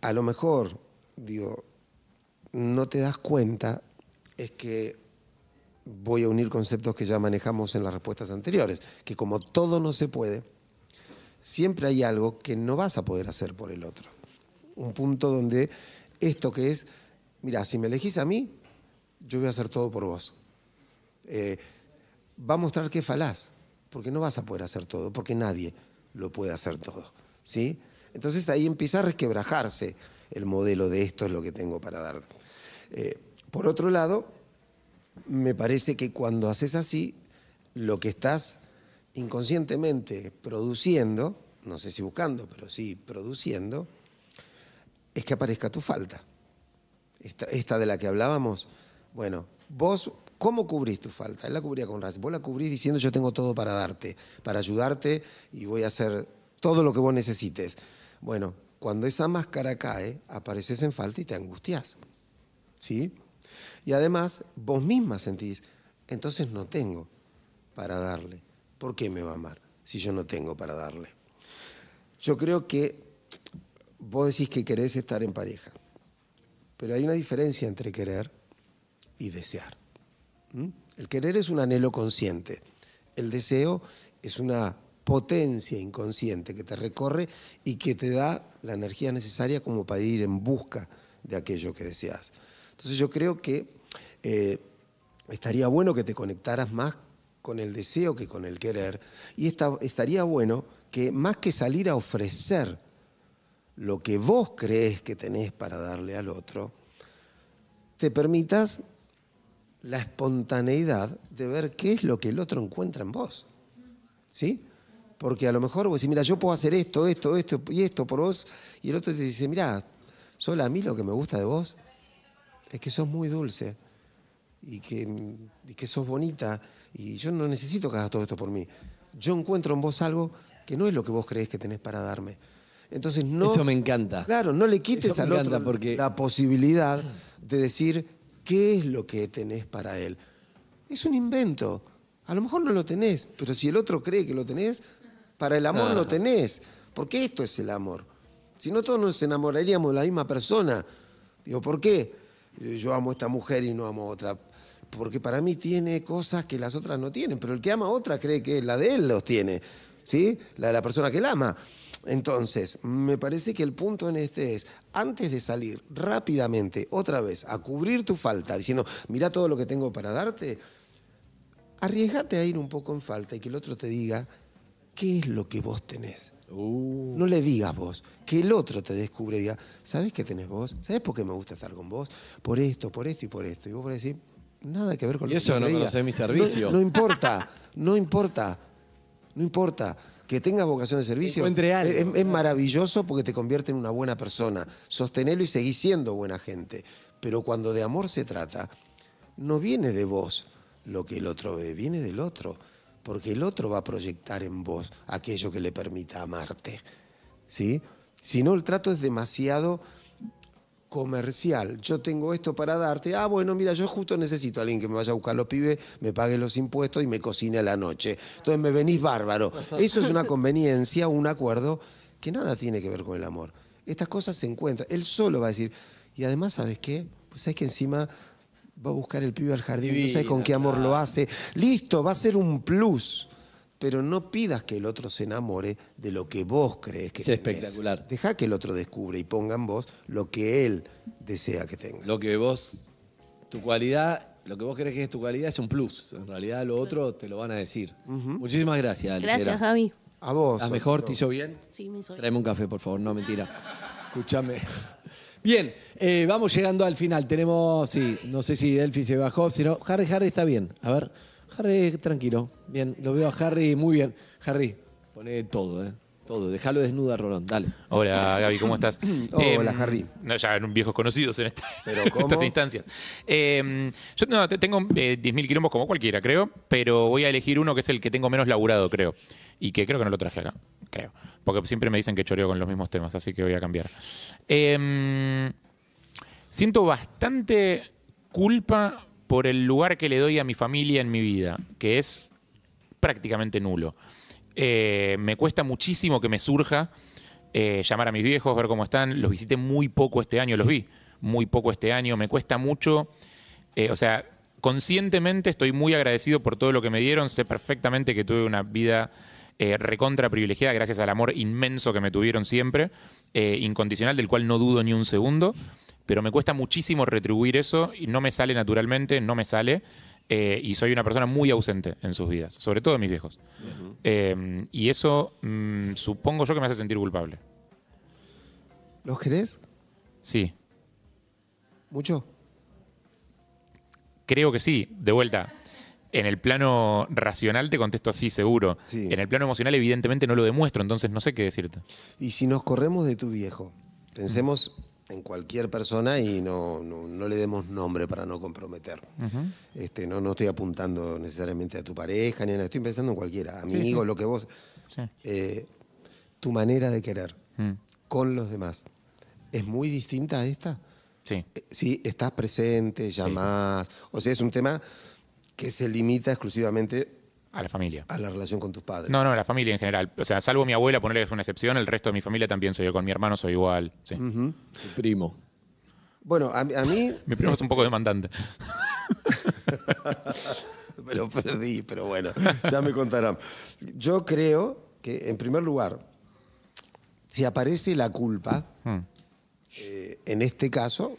a lo mejor, digo, no te das cuenta es que voy a unir conceptos que ya manejamos en las respuestas anteriores, que como todo no se puede, siempre hay algo que no vas a poder hacer por el otro. Un punto donde esto que es, mira, si me elegís a mí, yo voy a hacer todo por vos. Eh, va a mostrar que falás, porque no vas a poder hacer todo, porque nadie lo puede hacer todo. ¿sí? Entonces ahí empieza a resquebrajarse el modelo de esto es lo que tengo para dar. Eh, por otro lado, me parece que cuando haces así, lo que estás inconscientemente produciendo, no sé si buscando, pero sí produciendo, es que aparezca tu falta. Esta, de la que hablábamos, bueno, vos, ¿cómo cubrís tu falta? Él la cubría con razón. Vos la cubrís diciendo yo tengo todo para darte, para ayudarte y voy a hacer todo lo que vos necesites. Bueno, cuando esa máscara cae, apareces en falta y te angustias. ¿Sí? Y además, vos misma sentís, entonces no tengo para darle. ¿Por qué me va a amar si yo no tengo para darle? Yo creo que vos decís que querés estar en pareja, pero hay una diferencia entre querer y desear. El querer es un anhelo consciente, el deseo es una potencia inconsciente que te recorre y que te da la energía necesaria como para ir en busca de aquello que deseas. Entonces yo creo que eh, estaría bueno que te conectaras más con el deseo que con el querer y estaría bueno que más que salir a ofrecer lo que vos crees que tenés para darle al otro, te permitas la espontaneidad de ver qué es lo que el otro encuentra en vos. ¿Sí? Porque a lo mejor vos decís, mira, yo puedo hacer esto, esto, esto y esto por vos, y el otro te dice, mira, solo a mí lo que me gusta de vos es que sos muy dulce y que, y que sos bonita, y yo no necesito que hagas todo esto por mí. Yo encuentro en vos algo que no es lo que vos creés que tenés para darme. Entonces no... Eso me encanta. Claro, no le quites al otro porque- la posibilidad de decir qué es lo que tenés para él. Es un invento. A lo mejor no lo tenés, pero si el otro cree que lo tenés, para el amor No. lo tenés. Porque esto es el amor. Si no, todos nos enamoraríamos de la misma persona. Digo, ¿por qué? Eh, Yo amo a esta mujer y no amo a otra. Porque para mí tiene cosas que las otras no tienen. Pero el que ama a otra cree que la de él los tiene. ¿Sí? La de la persona que él ama. Entonces, me parece que el punto en este es, antes de salir rápidamente, otra vez, a cubrir tu falta, diciendo, mira todo lo que tengo para darte, arriesgate a ir un poco en falta y que el otro te diga qué es lo que vos tenés. Uh, No le digas vos, que el otro te descubre y diga, ¿sabés qué tenés vos? ¿Sabés por qué me gusta estar con vos? Por esto, por esto y por esto. Y vos podés decir, nada que ver con Y lo eso que yo no creía". conocés mi servicio. No, no importa, no importa, no importa. Que tengas vocación de servicio algo. es, es maravilloso porque te convierte en una buena persona. Sostenelo y seguís siendo buena gente. Pero cuando de amor se trata, no viene de vos lo que el otro ve, viene del otro. Porque el otro va a proyectar en vos aquello que le permita amarte. ¿Sí? Si no, el trato es demasiado comercial. Yo tengo esto para darte. Ah, bueno, mira, yo justo necesito a alguien que me vaya a buscar los pibes, me pague los impuestos y me cocine a la noche. Entonces me venís bárbaro. Eso es una conveniencia, un acuerdo que nada tiene que ver con el amor. Estas cosas se encuentran. Él solo va a decir, y además, ¿sabes qué? Pues sabes que encima va a buscar el pibe al jardín, no sabes con qué amor lo hace. Listo, va a ser un plus. Pero no pidas que el otro se enamore de lo que vos crees que Es tenés. espectacular. Deja que el otro descubre y ponga en vos lo que él desea que tenga. lo que vos, tu cualidad, lo que vos crees que es tu cualidad es un plus. En realidad lo otro te lo van a decir. Muchísimas gracias. Gracias, Javi. A vos. ¿Estás mejor? ¿Te hizo bien? Sí, me hizo bien. Tráeme un café, por favor. No, mentira. Escúchame. Bien, eh, vamos llegando al final. Tenemos, sí, no sé si Delphi se bajó, si no. Harry, Harry está bien. A ver, Harry, tranquilo. Bien, lo veo a Harry muy bien. Harry, pone todo, ¿eh? Todo. Déjalo desnuda, Rolón. Dale. Hola Gaby, ¿cómo estás? Hola, Em, Harry. No, ya eran viejos conocidos en, esta- ¿Pero en cómo? estas instancias. Em, yo no, te- tengo eh, 10.000 quilombos como cualquiera, creo, pero voy a elegir uno que es el que tengo menos laburado, creo. Y que creo que no lo traje acá, creo. Porque siempre me dicen que choreo con los mismos temas, así que voy a cambiar. Em, siento bastante culpa por el lugar que le doy a mi familia en mi vida, que es prácticamente nulo. Eh, me cuesta muchísimo que me surja eh, llamar a mis viejos, ver cómo están. Los visité muy poco este año, los vi muy poco este año. Me cuesta mucho, eh, o sea, conscientemente estoy muy agradecido por todo lo que me dieron. Sé perfectamente que tuve una vida recontra privilegiada gracias al amor inmenso que me tuvieron siempre, incondicional, del cual no dudo ni un segundo. Pero me cuesta muchísimo retribuir eso y no me sale naturalmente, no me sale. eh, y soy una persona muy ausente en sus vidas, sobre todo de mis viejos. Eh, y eso mm, supongo yo que me hace sentir culpable. ¿Los querés? Sí, ¿Mucho? creo que sí. De vuelta, en el plano racional te contesto sí, seguro. Sí. En el plano emocional, evidentemente, no lo demuestro, entonces no sé qué decirte. Y si nos corremos de tu viejo, pensemos en cualquier persona y no, no- no le demos nombre para no comprometer. este, no, no estoy apuntando necesariamente a tu pareja, ni a nada, estoy pensando en cualquiera, amigo, lo que vos. Sí. Eh, tu manera de querer Mm, con los demás es muy distinta a esta. Sí. Eh, Sí, estás presente, llamás. O sea, es un tema que se limita exclusivamente A la familia. a la relación con tus padres. No, no, la familia en general. O sea, salvo mi abuela, ponerle que es una excepción, el resto de mi familia también soy yo. Con mi hermano soy igual. Sí. Tu primo. Bueno, a, a mí Mi primo es un poco demandante. me lo perdí, pero bueno, ya me contarán. Yo creo que, en primer lugar, si aparece la culpa, Mm. eh, en este caso,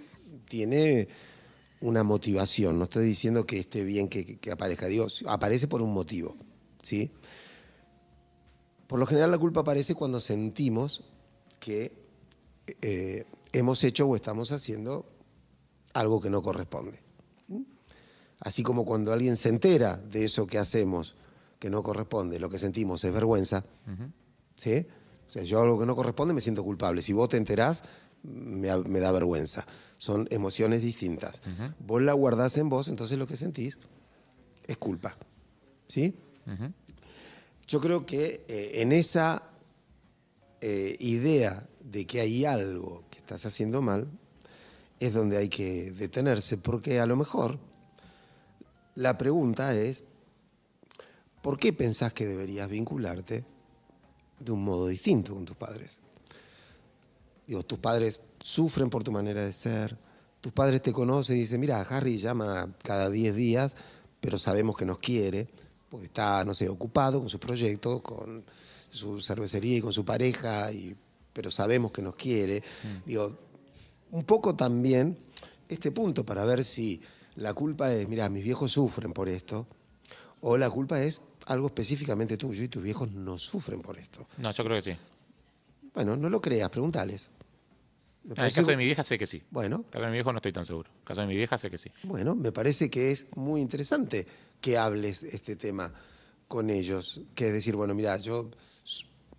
tiene una motivación. No estoy diciendo que esté bien que, que- aparezca. Digo, aparece por un motivo. ¿sí? Por lo general, la culpa aparece cuando sentimos que eh, hemos hecho o estamos haciendo algo que no corresponde. Así como cuando alguien se entera de eso que hacemos que no corresponde, lo que sentimos es vergüenza. ¿sí? O sea, yo algo que no corresponde me siento culpable. Si vos te enterás, me da vergüenza. Son emociones distintas. Vos la guardás en vos, entonces lo que sentís es culpa. ¿Sí? Yo creo que eh, en esa eh, idea de que hay algo que estás haciendo mal, es donde hay que detenerse, porque a lo mejor la pregunta es, ¿por qué pensás que deberías vincularte de un modo distinto con tus padres? Digo, tus padres sufren por tu manera de ser, tus padres te conocen y dicen, mira, Harry llama cada 10 días, pero sabemos que nos quiere, porque está, no sé, ocupado con sus proyectos, con su cervecería y con su pareja, y, pero sabemos que nos quiere. Digo, un poco también este punto para ver si la culpa es, mira, mis viejos sufren por esto, o la culpa es algo específicamente tuyo y tus viejos no sufren por esto. No, yo creo que sí. Bueno, no lo creas, pregúntales. Me En el caso de mi vieja sé que sí. Bueno, En el caso de mi viejo no estoy tan seguro. En el caso de mi vieja sé que sí. bueno, me parece que es muy interesante que hables este tema con ellos, que es decir, bueno, mira, yo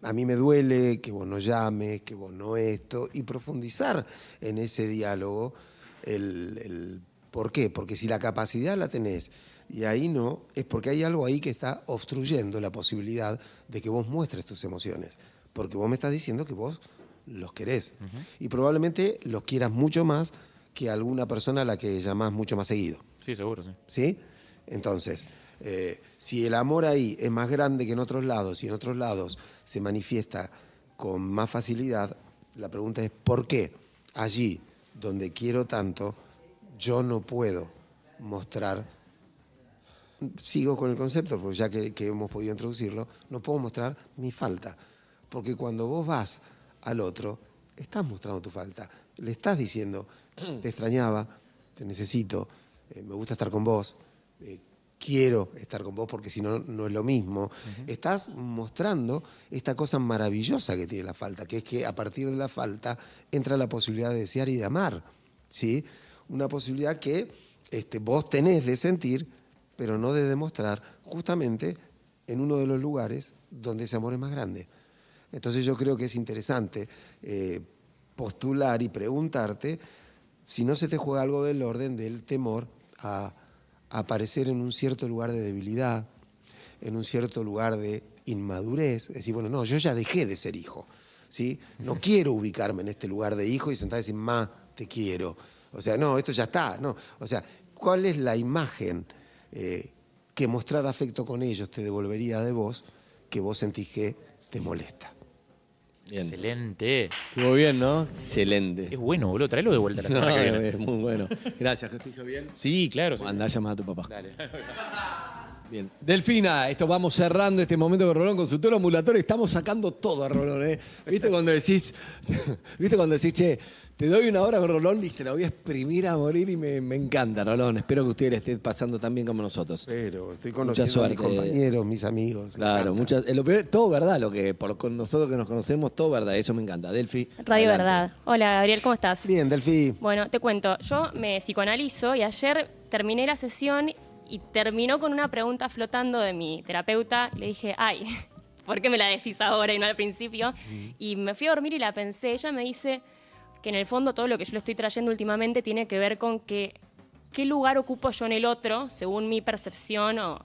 a mí me duele que vos no llames, que vos no esto, y profundizar en ese diálogo el, el por qué, porque si la capacidad la tenés y ahí no, es porque hay algo ahí que está obstruyendo la posibilidad de que vos muestres tus emociones, porque vos me estás diciendo que vos los querés y probablemente los quieras mucho más que alguna persona a la que llamás mucho más seguido. Sí, seguro, sí. ¿sí? Entonces, eh, si el amor ahí es más grande que en otros lados y en otros lados se manifiesta con más facilidad, la pregunta es ¿por qué allí donde quiero tanto yo no puedo mostrar, sigo con el concepto, porque ya que, que hemos podido introducirlo, no puedo mostrar mi falta, porque cuando vos vas al otro, estás mostrando tu falta, le estás diciendo, te extrañaba, te necesito, eh, me gusta estar con vos, eh, quiero estar con vos porque si no, no es lo mismo. Estás mostrando esta cosa maravillosa que tiene la falta, que es que a partir de la falta entra la posibilidad de desear y de amar. ¿sí? Una posibilidad que este, vos tenés de sentir, pero no de demostrar, justamente en uno de los lugares donde ese amor es más grande. Entonces yo creo que es interesante eh, postular y preguntarte si no se te juega algo del orden del temor a, aparecer en un cierto lugar de debilidad, en un cierto lugar de inmadurez. Es decir, bueno, no, yo ya dejé de ser hijo. ¿sí? No quiero ubicarme en este lugar de hijo y sentar y decir, ma, te quiero. O sea, no, esto ya está. No. O sea, ¿cuál es la imagen eh, que mostrar afecto con ellos te devolvería de vos que vos sentís que te molesta? Bien. Excelente. Estuvo bien, ¿no? Excelente. Es bueno, boludo. Traelo de vuelta la No, semana que viene. es muy bueno. Gracias, que te hizo bien. Sí, claro. sí. Andá a llamar a tu papá. Dale. Bien. Delfina, esto vamos cerrando este momento con Rolón, consultor ambulatorio. Estamos sacando todo a Rolón, ¿eh? ¿Viste cuando decís, ¿viste cuando decís, che, te doy una hora con Rolón y te la voy a exprimir a morir y me, me encanta, Rolón. Espero que ustedes le estén pasando tan bien como nosotros. Pero estoy conociendo a mis compañeros, mis amigos. Claro, muchas, eh, lo peor- todo verdad, lo que por con nosotros que nos conocemos, todo verdad, eso me encanta. Delphi. Radio adelante. Verdad. Hola Gabriel, ¿cómo estás? Bien, Delfi. Bueno, te cuento, yo me psicoanalizo y ayer terminé la sesión y terminó con una pregunta flotando de mi terapeuta y le dije, ay, ¿por qué me la decís ahora y no al principio? Y me fui a dormir y la pensé, ella me dice que en el fondo todo lo que yo le estoy trayendo últimamente tiene que ver con que qué lugar ocupo yo en el otro según mi percepción o,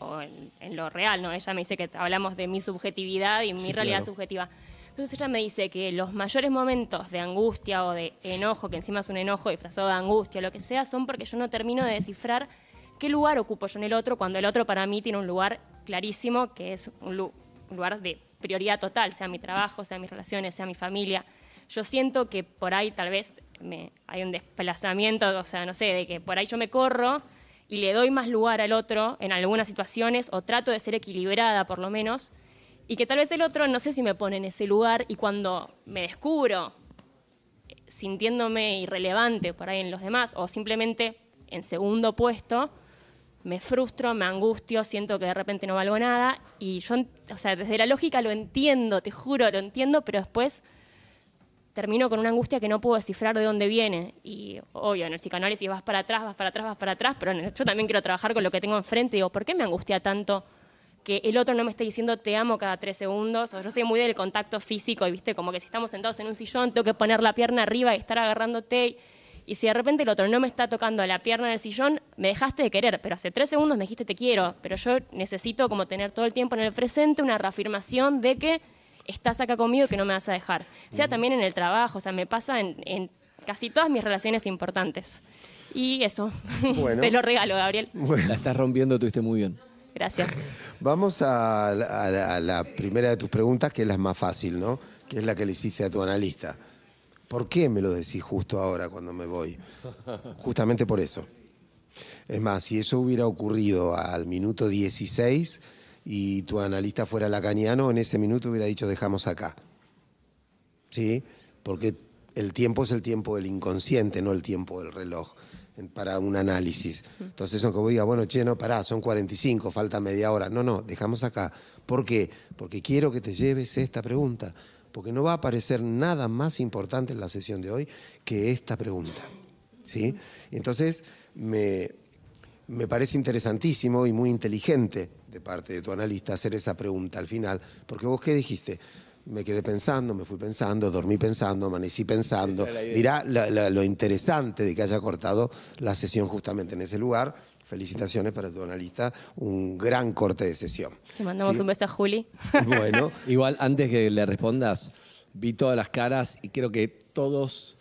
o en, en lo real, ¿no? Ella me dice que hablamos de mi subjetividad y mi Sí, realidad claro. subjetiva. Entonces ella me dice que los mayores momentos de angustia o de enojo, que encima es un enojo disfrazado de angustia, lo que sea, son porque yo no termino de descifrar qué lugar ocupo yo en el otro, cuando el otro para mí tiene un lugar clarísimo, que es un, lu- un lugar de prioridad total, sea mi trabajo, sea mis relaciones, sea mi familia. Yo siento que por ahí tal vez me, hay un desplazamiento, o sea, no sé, de que por ahí yo me corro y le doy más lugar al otro en algunas situaciones o trato de ser equilibrada por lo menos y que tal vez el otro no sé si me pone en ese lugar y cuando me descubro eh, sintiéndome irrelevante por ahí en los demás o simplemente en segundo puesto, me frustro, me angustio, siento que de repente no valgo nada y yo, o sea, desde la lógica lo entiendo, te juro, lo entiendo, pero después termino con una angustia que no puedo descifrar de dónde viene. Y obvio, en el psicoanálisis vas para atrás, vas para atrás, vas para atrás, pero yo también quiero trabajar con lo que tengo enfrente. Digo, ¿por qué me angustia tanto que el otro no me esté diciendo te amo cada tres segundos? O yo soy muy del contacto físico y viste, como que si estamos sentados en un sillón, tengo que poner la pierna arriba y estar agarrándote. Y, si de repente el otro no me está tocando la pierna en el sillón, me dejaste de querer, pero hace tres segundos me dijiste te quiero, pero yo necesito como tener todo el tiempo en el presente una reafirmación de que estás acá conmigo y que no me vas a dejar. Sea también en el trabajo, o sea, me pasa en, en casi todas mis relaciones importantes. Y eso, Bueno. te lo regalo, Gabriel. La estás rompiendo, tuviste muy bien. Gracias. Vamos a, la- a la- a la primera de tus preguntas, que es la más fácil, ¿no? Que es la que le hiciste a tu analista. ¿Por qué me lo decís justo ahora cuando me voy? Justamente por eso. Es más, si eso hubiera ocurrido al minuto 16 y tu analista fuera lacaniano, en ese minuto hubiera dicho dejamos acá. ¿Sí? Porque el tiempo es el tiempo del inconsciente, no el tiempo del reloj para un análisis. Entonces, aunque vos digas, bueno, che, no, pará, son 45, falta media hora. No, no, dejamos acá. ¿Por qué? Porque quiero que te lleves esta pregunta. Porque no va a aparecer nada más importante en la sesión de hoy que esta pregunta. ¿Sí? Entonces, me, me parece interesantísimo y muy inteligente de parte de tu analista hacer esa pregunta al final, porque vos qué dijiste? Me quedé pensando, me fui pensando, dormí pensando, amanecí pensando. Mirá la- la- lo interesante de que haya cortado la sesión justamente en ese lugar. Felicitaciones para tu analista, un gran corte de sesión. Le mandamos Sí. un beso a Juli. Bueno, Igual, antes que le respondas, vi todas las caras y creo que todos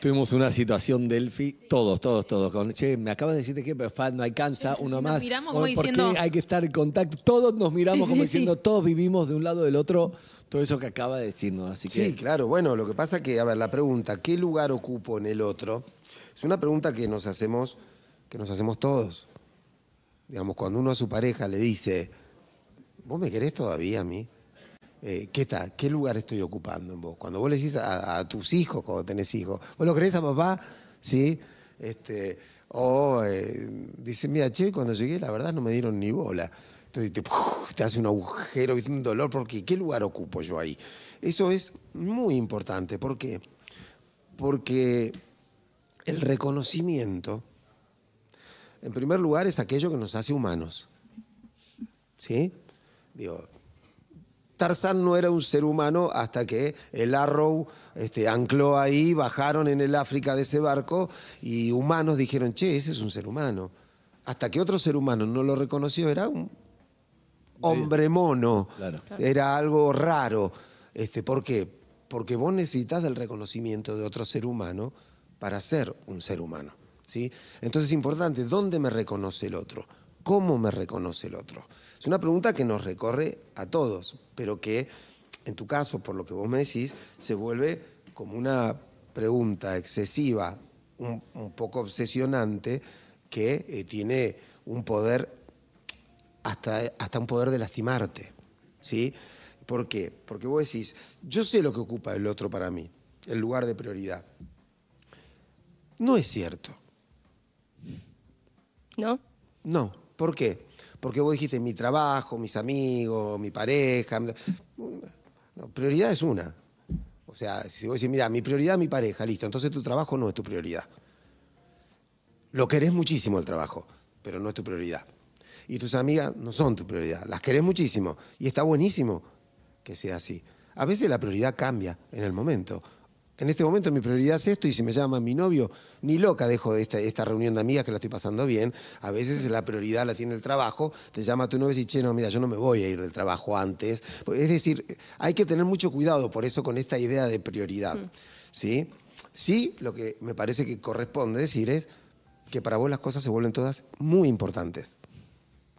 tuvimos una situación Delphi, todos, todos, todos. Con, che, me acabas de decirte que pero no alcanza, uno nos más. miramos O, como ¿por qué diciendo- hay que estar en contacto. Todos nos miramos Sí, como sí, diciendo, sí. todos vivimos de un lado del otro, todo eso que acaba de decirnos. Así que Sí, claro. Bueno, lo que pasa que, a ver, la pregunta, ¿qué lugar ocupo en el otro? Es una pregunta que nos hacemos, que nos hacemos todos. Digamos, cuando uno a su pareja le dice, ¿vos me querés todavía a mí? Eh, ¿Qué tal? ¿Qué lugar estoy ocupando en vos? Cuando vos le decís a, tus hijos, cuando tenés hijos, ¿vos lo querés a papá? ¿Sí? Este, o eh, mira, che, cuando llegué, la verdad no me dieron ni bola. Entonces te, hace un agujero, un dolor, porque ¿qué lugar ocupo yo ahí? Eso es muy importante. ¿Por qué? Porque el reconocimiento, en primer lugar, es aquello que nos hace humanos. ¿Sí? Digo, Tarzán no era un ser humano hasta que el Arrow este, ancló ahí, bajaron en el África de ese barco y humanos dijeron, che, ese es un ser humano. Hasta que otro ser humano no lo reconoció, era un hombre mono, Claro. era algo raro. Este, ¿Por qué? Porque vos necesitas del reconocimiento de otro ser humano para ser un ser humano. Entonces es importante, ¿dónde me reconoce el otro? ¿Cómo me reconoce el otro? Es una pregunta que nos recorre a todos, pero que en tu caso, por lo que vos me decís, se vuelve como una pregunta excesiva, un, un poco obsesionante, que eh, tiene un poder, hasta, hasta un poder de lastimarte. ¿Sí? ¿Por qué? Porque vos decís, yo sé lo que ocupa el otro para mí, el lugar de prioridad. No es cierto. ¿No? No. ¿Por qué? Porque vos dijiste mi trabajo, mis amigos, mi pareja. No, prioridad es una. O sea, si vos decís, mira, mi prioridad es mi pareja, listo, entonces tu trabajo no es tu prioridad. Lo querés muchísimo el trabajo, pero no es tu prioridad. Y tus amigas no son tu prioridad, las querés muchísimo. Y está buenísimo que sea así. A veces la prioridad cambia en el momento. En este momento mi prioridad es esto y si me llama mi novio, ni loca dejo de esta, esta reunión de amigas que la estoy pasando bien. A veces la prioridad la tiene el trabajo, te llama tu novio y dice, che, no, mira, yo no me voy a ir del trabajo antes. Es decir, hay que tener mucho cuidado por eso con esta idea de prioridad. ¿Sí? Sí, lo que me parece que corresponde decir es que para vos las cosas se vuelven todas muy importantes,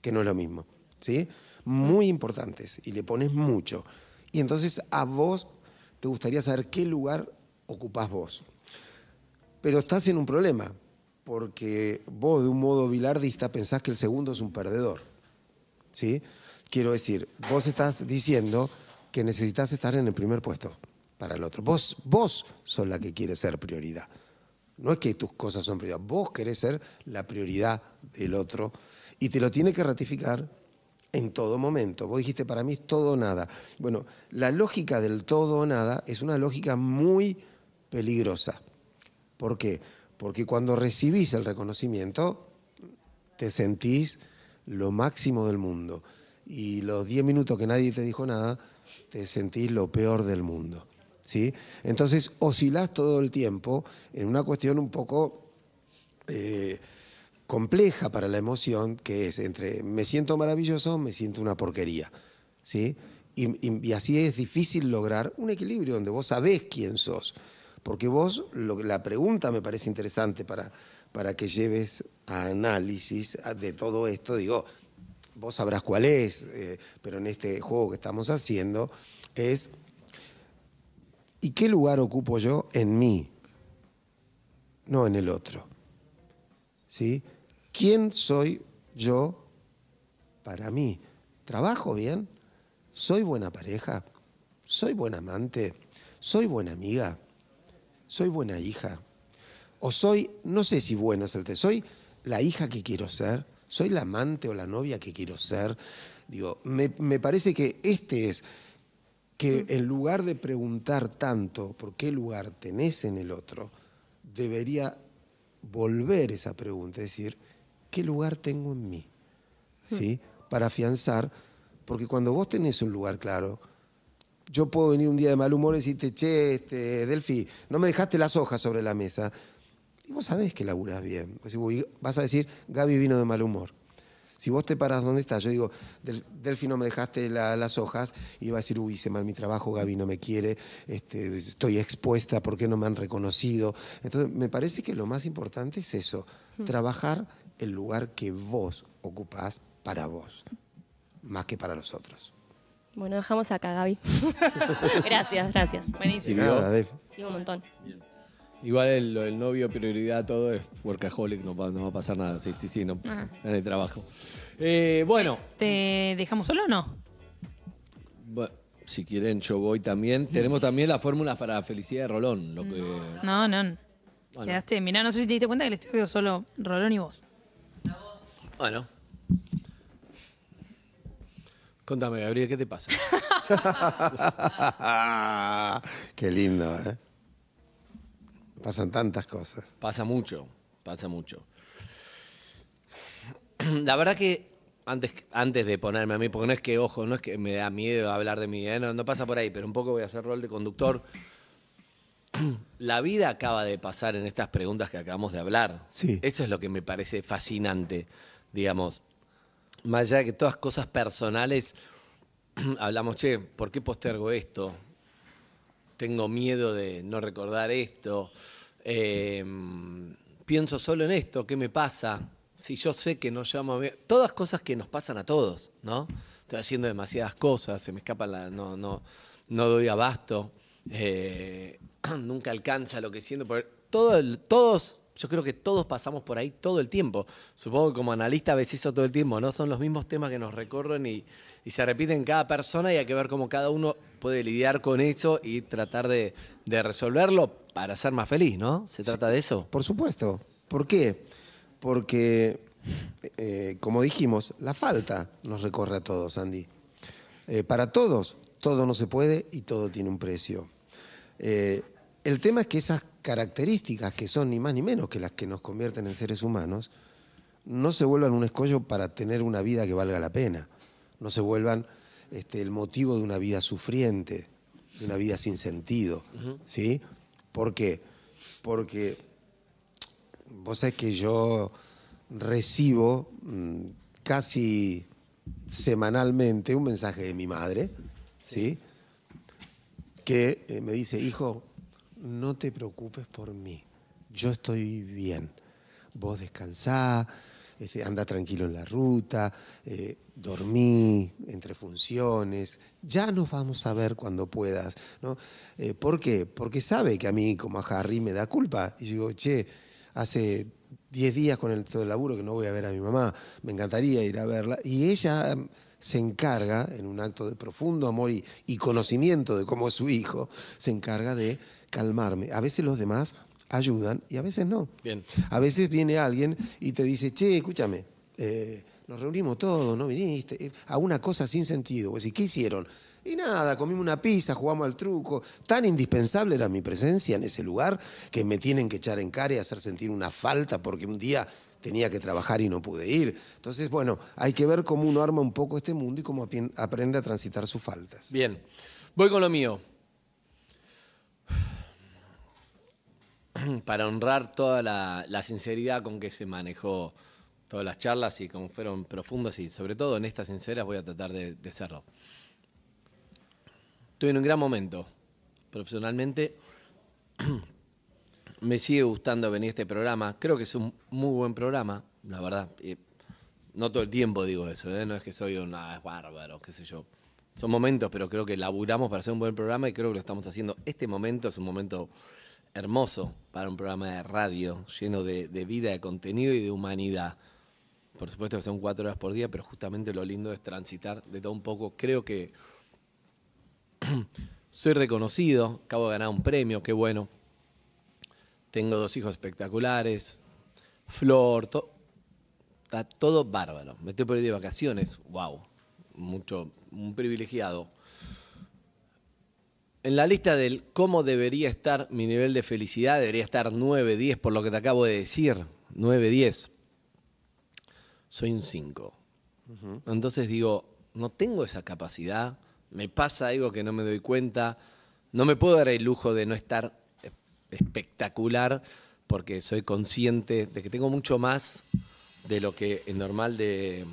que no es lo mismo. ¿Sí? Muy importantes y le pones mucho. Y entonces a vos te gustaría saber qué lugar ocupás vos. Pero estás en un problema, porque vos de un modo bilardista pensás que el segundo es un perdedor. ¿Sí? Quiero decir, vos estás diciendo que necesitas estar en el primer puesto para el otro. Vos, vos sos la que quiere ser prioridad. No es que tus cosas son prioridad, vos querés ser la prioridad del otro y te lo tiene que ratificar en todo momento. Vos dijiste, para mí es todo o nada. Bueno, la lógica del todo o nada es una lógica muy peligrosa. ¿Por qué? Porque cuando recibís el reconocimiento, te sentís lo máximo del mundo. Y los 10 minutos que nadie te dijo nada, te sentís lo peor del mundo. ¿sí? Entonces oscilás todo el tiempo en una cuestión un poco eh, compleja para la emoción, que es entre me siento maravilloso, me siento una porquería. ¿sí? Y, y- y así es difícil lograr un equilibrio donde vos sabés quién sos. Porque vos, la pregunta me parece interesante para, para que lleves análisis de todo esto. Digo, vos sabrás cuál es, eh, pero en este juego que estamos haciendo es, ¿y qué lugar ocupo yo en mí? No en el otro. ¿Sí? ¿Quién soy yo para mí? ¿Trabajo bien? ¿Soy buena pareja? ¿Soy buena amante? ¿Soy buena amiga? ¿Soy buena hija? ¿O soy, no sé si bueno es el te, soy la hija que quiero ser? ¿Soy la amante o la novia que quiero ser? Digo, me, me parece que este es, que en lugar de preguntar tanto por qué lugar tenés en el otro, debería volver esa pregunta, es decir, ¿qué lugar tengo en mí? ¿Sí? Para afianzar, porque cuando vos tenés un lugar claro, yo puedo venir un día de mal humor y decirte, che, este, Delphi, no me dejaste las hojas sobre la mesa. Y vos sabés que laburás bien. Vas a decir, Gaby vino de mal humor. Si vos te parás donde estás, yo digo, "Del- Delphi no me dejaste la- las hojas, y va a decir, uy, hice mal mi trabajo, Gaby no me quiere, este, estoy expuesta, ¿por qué no me han reconocido? Entonces, me parece que lo más importante es eso, trabajar el lugar que vos ocupás para vos, más que para los otros. Bueno, dejamos acá, Gaby. gracias, gracias. Buenísimo. Sí, un montón. Igual el, lo del novio, prioridad, todo es workaholic, no, va- no va a pasar nada. Sí, sí, sí, no, en el trabajo. Eh, bueno, ¿Te dejamos solo o no? bu- si quieren, yo voy también. Tenemos también las fórmulas para felicidad de Rolón. Lo que, No, no. Bueno. Quedaste, mirá, no sé si te diste cuenta que el estudio solo Rolón y vos. bueno. Contame, Gabriel, ¿qué te pasa? Qué lindo, ¿eh? Pasan tantas cosas. Pasa mucho, pasa mucho. La verdad que antes, antes de ponerme a mí, porque no es que, ojo, no es que me da miedo hablar de mí, ¿eh? no, no pasa por ahí, pero un poco voy a hacer rol de conductor. La vida acaba de pasar en estas preguntas que acabamos de hablar. Sí. Eso es lo que me parece fascinante, digamos. Más allá de que todas cosas personales, hablamos, che, ¿por qué postergo esto? tengo miedo de no recordar esto, eh, pienso solo en esto, ¿qué me pasa? Si yo sé que no llamo a... ver- Todas cosas que nos pasan a todos, ¿no? Estoy haciendo demasiadas cosas, se me escapan la... No, no, no doy abasto, eh, nunca alcanza lo que siento. Por, todo el- todos, yo creo que todos pasamos por ahí todo el tiempo. Supongo que como analista ves eso todo el tiempo, ¿no? Son los mismos temas que nos recorren y, y se repiten en cada persona y hay que ver cómo cada uno puede lidiar con eso y tratar de, de resolverlo para ser más feliz, ¿no? ¿Se trata de eso? Por supuesto. ¿Por qué? Porque, eh, como dijimos, la falta nos recorre a todos, Andy. Eh, para todos, todo no se puede y todo tiene un precio. Eh, el tema es que esas características, que son ni más ni menos que las que nos convierten en seres humanos, no se vuelvan un escollo para tener una vida que valga la pena. No se vuelvan este, el motivo de una vida sufriente, de una vida sin sentido. ¿Sí? ¿Por qué? Porque vos sabés que yo recibo mm, casi semanalmente un mensaje de mi madre, ¿sí? Que eh, me dice, hijo, no te preocupes por mí, yo estoy bien. Vos descansá, este, anda tranquilo en la ruta, eh, dormí entre funciones, ya nos vamos a ver cuando puedas. ¿no? Eh, ¿Por qué? Porque sabe que a mí, como a Harry, me da culpa. Y yo digo, che, hace 10 días con el todo el laburo que no voy a ver a mi mamá, me encantaría ir a verla. Y ella mm, se encarga, en un acto de profundo amor y, y conocimiento de cómo es su hijo, se encarga de calmarme. A veces los demás ayudan y a veces no. Bien. A veces viene alguien y te dice, che, escúchame, eh, nos reunimos todos, ¿no viniste? Eh, A una cosa sin sentido. Vos decís, ¿qué hicieron? Y nada, comimos una pizza, jugamos al truco. Tan indispensable era mi presencia en ese lugar que me tienen que echar en cara y hacer sentir una falta porque un día tenía que trabajar y no pude ir. Entonces, bueno, hay que ver cómo uno arma un poco este mundo y cómo aprende a transitar sus faltas. Bien, voy con lo mío. Para honrar toda la, sinceridad con que se manejó todas las charlas y como fueron profundas y sobre todo en estas sinceras voy a tratar de, de serlo. Estoy en un gran momento profesionalmente. Me sigue gustando venir a este programa. Creo que es un muy buen programa, la verdad. No todo el tiempo digo eso, ¿eh? no es que soy un ah, bárbaro, qué sé yo. Son momentos, pero creo que laburamos para hacer un buen programa y creo que lo estamos haciendo. Este momento es un momento hermoso para un programa de radio, lleno de, vida, de contenido y de humanidad. Por supuesto que son cuatro horas por día, pero justamente lo lindo es transitar de todo un poco. Creo que soy reconocido, acabo de ganar un premio, qué bueno. Tengo dos hijos espectaculares, Flor, está todo bárbaro. Me estoy por ir de vacaciones, wow, mucho, un privilegiado. En la lista del cómo debería estar mi nivel de felicidad, debería estar 9, 10, por lo que te acabo de decir, 9, 10. Soy un 5. Entonces digo, no tengo esa capacidad, me pasa algo que no me doy cuenta, no me puedo dar el lujo de no estar espectacular porque soy consciente de que tengo mucho más de lo que es normal de,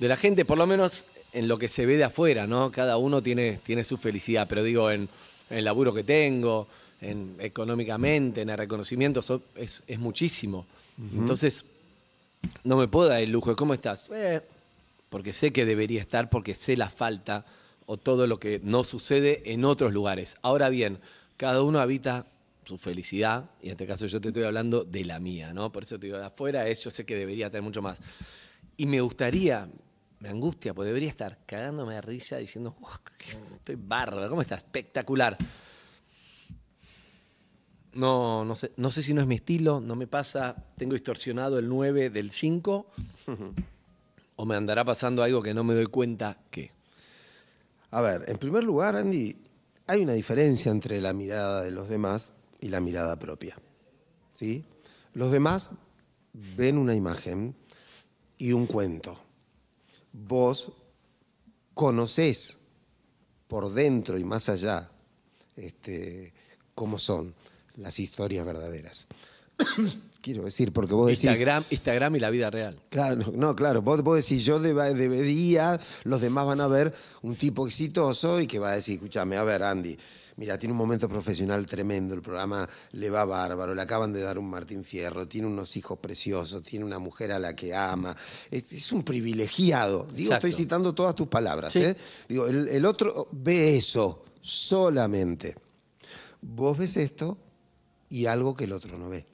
de la gente, por lo menos en lo que se ve de afuera, ¿no? Cada uno tiene, tiene su felicidad, pero digo, en, en el laburo que tengo, en, económicamente, en el reconocimiento, so- es, es muchísimo. Entonces, no me puedo dar el lujo de cómo estás. Eh, porque sé que debería estar, porque sé la falta o todo lo que no sucede en otros lugares. Ahora bien, cada uno habita su felicidad, y en este caso yo te estoy hablando de la mía, ¿no? Por eso te digo, de afuera es, yo sé que debería tener mucho más. Y me gustaría, me angustia, porque debería estar cagándome de risa diciendo, "Uf, qué- estoy bárbaro, ¿cómo está? Espectacular. No, no sé, no sé si no es mi estilo, no me pasa, tengo distorsionado el 9 del 5, o me andará pasando algo que no me doy cuenta que. A ver, en primer lugar, Andy, hay una diferencia entre la mirada de los demás y la mirada propia. ¿Sí? Los demás ven una imagen y un cuento. Vos conocés por dentro y más allá este, cómo son las historias verdaderas. Quiero decir, porque vos decís... Instagram, Instagram y la vida real. Claro, no, claro. Vos, vos decís, yo deba- debería, los demás van a ver un tipo exitoso y que va a decir, escúchame, a ver, Andy, mira, tiene un momento profesional tremendo, el programa le va bárbaro, le acaban de dar un Martín Fierro, tiene unos hijos preciosos, tiene una mujer a la que ama, es, es un privilegiado. Digo, Exacto. estoy citando todas tus palabras, Sí. ¿eh? Digo, el, el otro ve eso, solamente. Vos ves esto y algo que el otro no ve.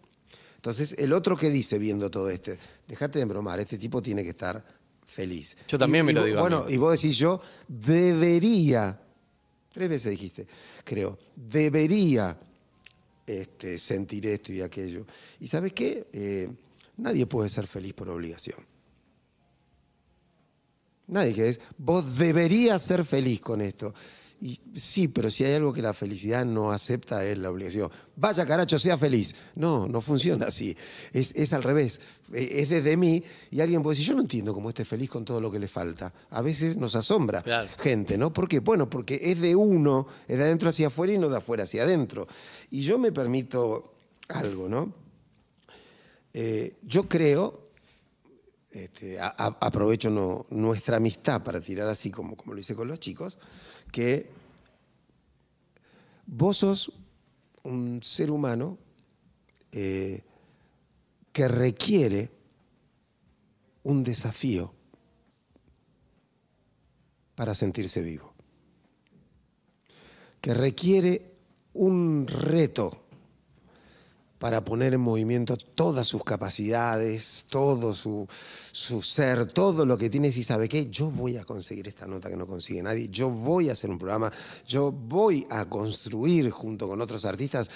Entonces, el otro que dice viendo todo esto, dejate de bromar, este tipo tiene que estar feliz. Yo también Y- me y lo digo Bueno, y vos decís yo, debería, tres veces dijiste, creo, debería este, sentir esto y aquello. ¿Y sabes qué? Eh, nadie puede ser feliz por obligación. Nadie que es, vos deberías ser feliz con esto. Y sí, pero si hay algo que la felicidad no acepta es la obligación. Vaya caracho, sea feliz. No, no funciona así. Es, es al revés. Eh, Es desde mí y alguien puede decir, yo no entiendo cómo esté feliz con todo lo que le falta. A veces nos asombra Claro. gente, ¿no? ¿Por qué? Bueno, porque es de uno, es de adentro hacia afuera y no de afuera hacia adentro. Y yo me permito algo, ¿no? Eh, yo creo este, a- a- aprovecho no- nuestra amistad para tirar así como, como lo hice con los chicos, que vos sos un ser humano eh, que requiere un desafío para sentirse vivo, que requiere un reto para poner en movimiento todas sus capacidades, todo su, ser, todo lo que tienes y sabe qué, yo voy a conseguir esta nota que no consigue nadie, yo voy a hacer un programa, yo voy a construir junto con otros artistas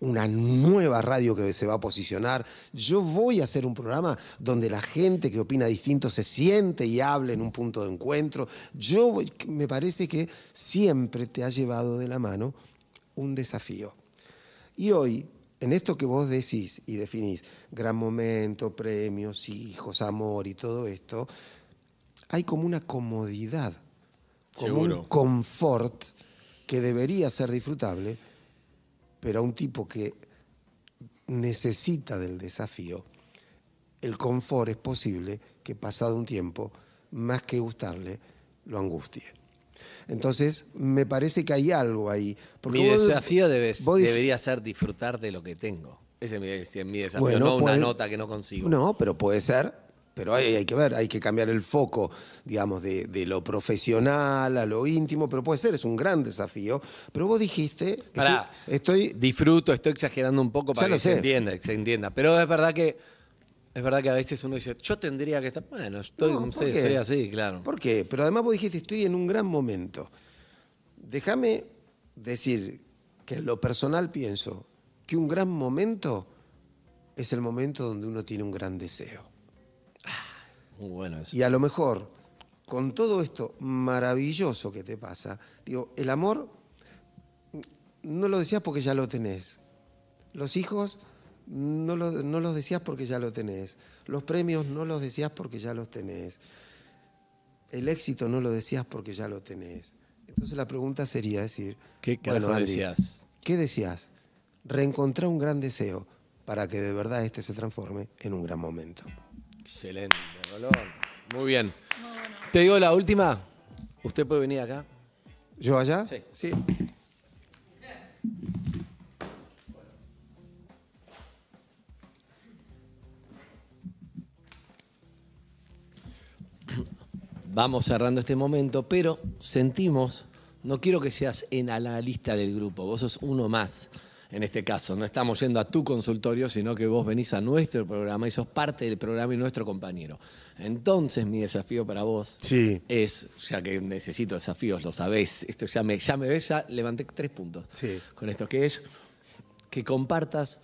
una nueva radio que se va a posicionar, yo voy a hacer un programa donde la gente que opina distinto se siente y hable en un punto de encuentro, yo voy- me parece que siempre te ha llevado de la mano un desafío. Y hoy, en esto que vos decís y definís, gran momento, premios, hijos, amor y todo esto, hay como una comodidad, como Seguro. un confort que debería ser disfrutable, pero a un tipo que necesita del desafío, el confort es posible que pasado un tiempo, más que gustarle, lo angustie. Entonces, me parece que hay algo ahí. porque mi vos- desafío vos debería ser disfrutar de lo que tengo. Ese es mi, desafío, Bueno, no puede- una nota que no consigo. No, pero puede ser. Pero hay, hay que ver, hay que cambiar el foco, digamos, de, de lo profesional a lo íntimo, pero puede ser, es un gran desafío. Pero vos dijiste, estoy- Pará. estoy, Disfruto, estoy exagerando un poco para que sé. se entienda, que se entienda. Pero es verdad que es verdad que a veces uno dice, yo tendría que estar. Bueno, estoy, No, soy así, claro. ¿Por qué? Pero además vos dijiste, estoy en un gran momento. Déjame decir que en lo personal pienso que un gran momento es el momento donde uno tiene un gran deseo. Muy bueno eso. Y a lo mejor, con todo esto maravilloso que te pasa, digo, el amor no lo decías porque ya lo tenés. Los hijos no, lo- no los decías porque ya lo tenés. Los premios no los decías porque ya los tenés. El éxito no lo decías porque ya lo tenés. Entonces la pregunta sería decir, ¿Qué Andy, decías? ¿Qué decías? Reencontrar un gran deseo para que de verdad este se transforme en un gran momento. Excelente, Rolón. Muy bien. Te digo la última. ¿Usted puede venir acá? ¿Yo allá? Sí. Sí. Vamos cerrando este momento, pero sentimos, no quiero que seas en a la lista del grupo, vos sos uno más en este caso. No estamos yendo a tu consultorio, sino que vos venís a nuestro programa y sos parte del programa y nuestro compañero. Entonces, mi desafío para vos Sí. es, ya que necesito desafíos, lo sabés, esto ya me, ya me ves, ya levanté tres puntos Sí. con esto, que es que compartas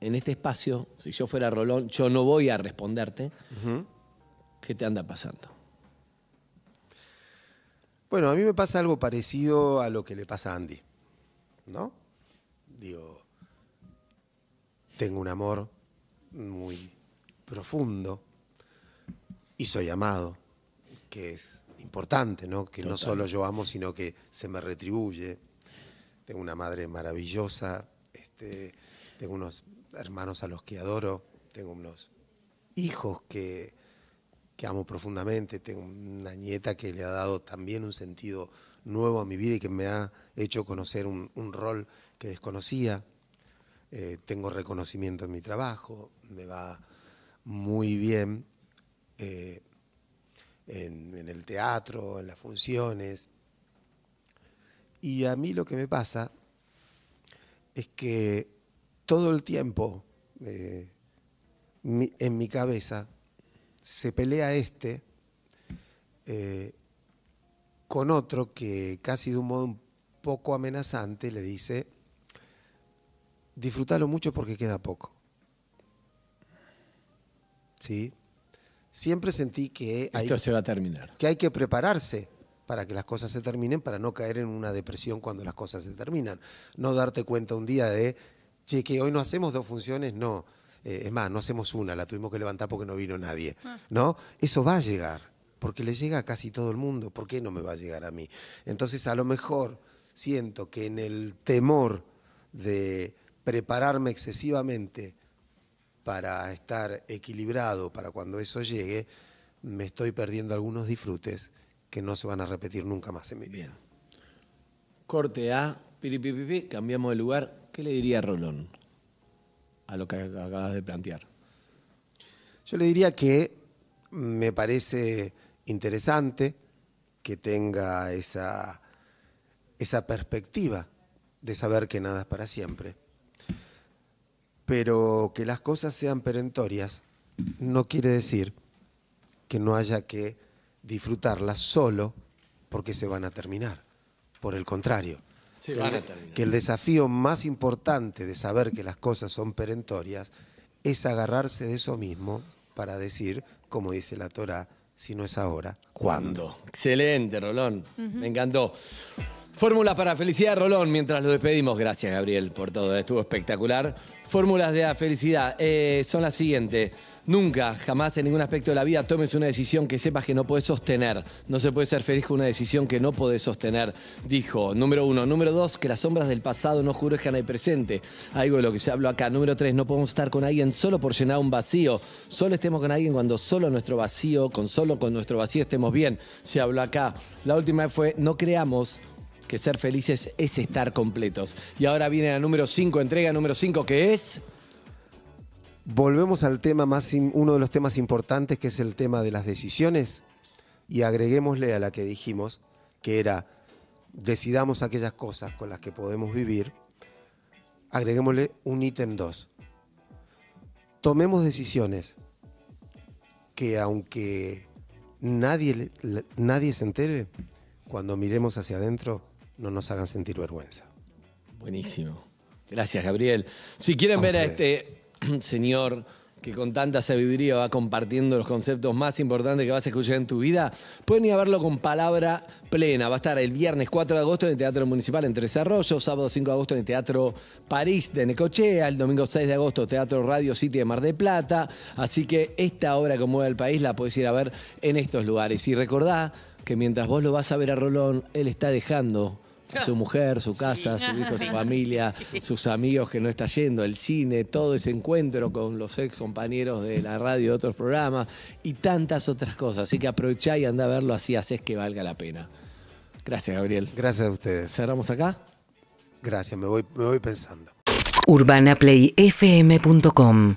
en este espacio, si yo fuera Rolón, yo no voy a responderte, ¿qué te anda pasando? Bueno, a mí me pasa algo parecido a lo que le pasa a Andy, ¿no? Digo, tengo un amor muy profundo y soy amado, que es importante, ¿no? Que no solo yo amo, sino que se me retribuye. Tengo una madre maravillosa, este, tengo unos hermanos a los que adoro, tengo unos hijos que, que amo profundamente, tengo una nieta que le ha dado también un sentido nuevo a mi vida y que me ha hecho conocer un, rol que desconocía. Eh, tengo reconocimiento en mi trabajo, me va muy bien eh, en, el teatro, en las funciones. Y a mí lo que me pasa es que todo el tiempo eh, en mi cabeza se pelea este eh, con otro que casi de un modo un poco amenazante le dice, disfrútalo mucho porque queda poco. ¿Sí? Siempre sentí que hay, Esto se va a terminar. que hay que prepararse para que las cosas se terminen, para no caer en una depresión cuando las cosas se terminan. No darte cuenta un día de, che, que hoy no hacemos dos funciones, no. Eh, es más, no hacemos una, la tuvimos que levantar porque no vino nadie. ¿No? Eso va a llegar, porque le llega a casi todo el mundo. ¿Por qué no me va a llegar a mí? Entonces, a lo mejor siento que en el temor de prepararme excesivamente para estar equilibrado para cuando eso llegue, me estoy perdiendo algunos disfrutes que no se van a repetir nunca más en mi vida. Corte A, piripipipi, cambiamos de lugar. ¿Qué le diría Rolón a lo que acabas de plantear? Yo le diría que me parece interesante que tenga esa, esa perspectiva de saber que nada es para siempre. Pero que las cosas sean perentorias no quiere decir que no haya que disfrutarlas solo porque se van a terminar. Por el contrario, Que el desafío más importante de saber que las cosas son perentorias es agarrarse de eso mismo para decir, como dice la Torah, si no es ahora, ¿cuándo? Excelente, Rolón. Me encantó. Fórmulas para felicidad, Rolón, mientras lo despedimos. Gracias, Gabriel, por todo. Estuvo espectacular. Fórmulas de la felicidad eh, son las siguientes. Nunca, jamás en ningún aspecto de la vida tomes una decisión que sepas que no puedes sostener. No se puede ser feliz con una decisión que no podés sostener, dijo. Número uno. Número dos, que las sombras del pasado no oscurezcan el presente. Algo de lo que se habló acá. Número tres, no podemos estar con alguien solo por llenar un vacío. Solo estemos con alguien cuando solo nuestro vacío, con solo con nuestro vacío estemos bien. Se habló acá. La última fue, no creamos que ser felices es estar completos. Y ahora viene la número 5, entrega número 5, que es... Volvemos al tema más, uno de los temas importantes que es el tema de las decisiones y agreguémosle a la que dijimos, que era decidamos aquellas cosas con las que podemos vivir, agreguémosle un ítem 2. Tomemos decisiones que aunque nadie, nadie se entere, cuando miremos hacia adentro no nos hagan sentir vergüenza. Buenísimo. Gracias, Gabriel. Si quieren ver a este señor que con tanta sabiduría va compartiendo los conceptos más importantes que vas a escuchar en tu vida, pueden ir a verlo con palabra plena. Va a estar el viernes 4 de agosto en el Teatro Municipal en Tres Arroyos, sábado 5 de agosto en el Teatro París de Necochea, el domingo 6 de agosto Teatro Radio City de Mar del Plata. Así que esta obra que mueve al país la puedes ir a ver en estos lugares. Y recordá que mientras vos lo vas a ver a Rolón, él está dejando su mujer, su casa, su hijo, su familia, sus amigos que no está yendo, el cine, todo ese encuentro con los ex compañeros de la radio, de otros programas y tantas otras cosas. Así que aprovechá y anda a verlo, así haces que valga la pena. Gracias, Gabriel. Gracias a ustedes. ¿Cerramos acá? Gracias, me voy, me voy pensando. urbanaplayfm.com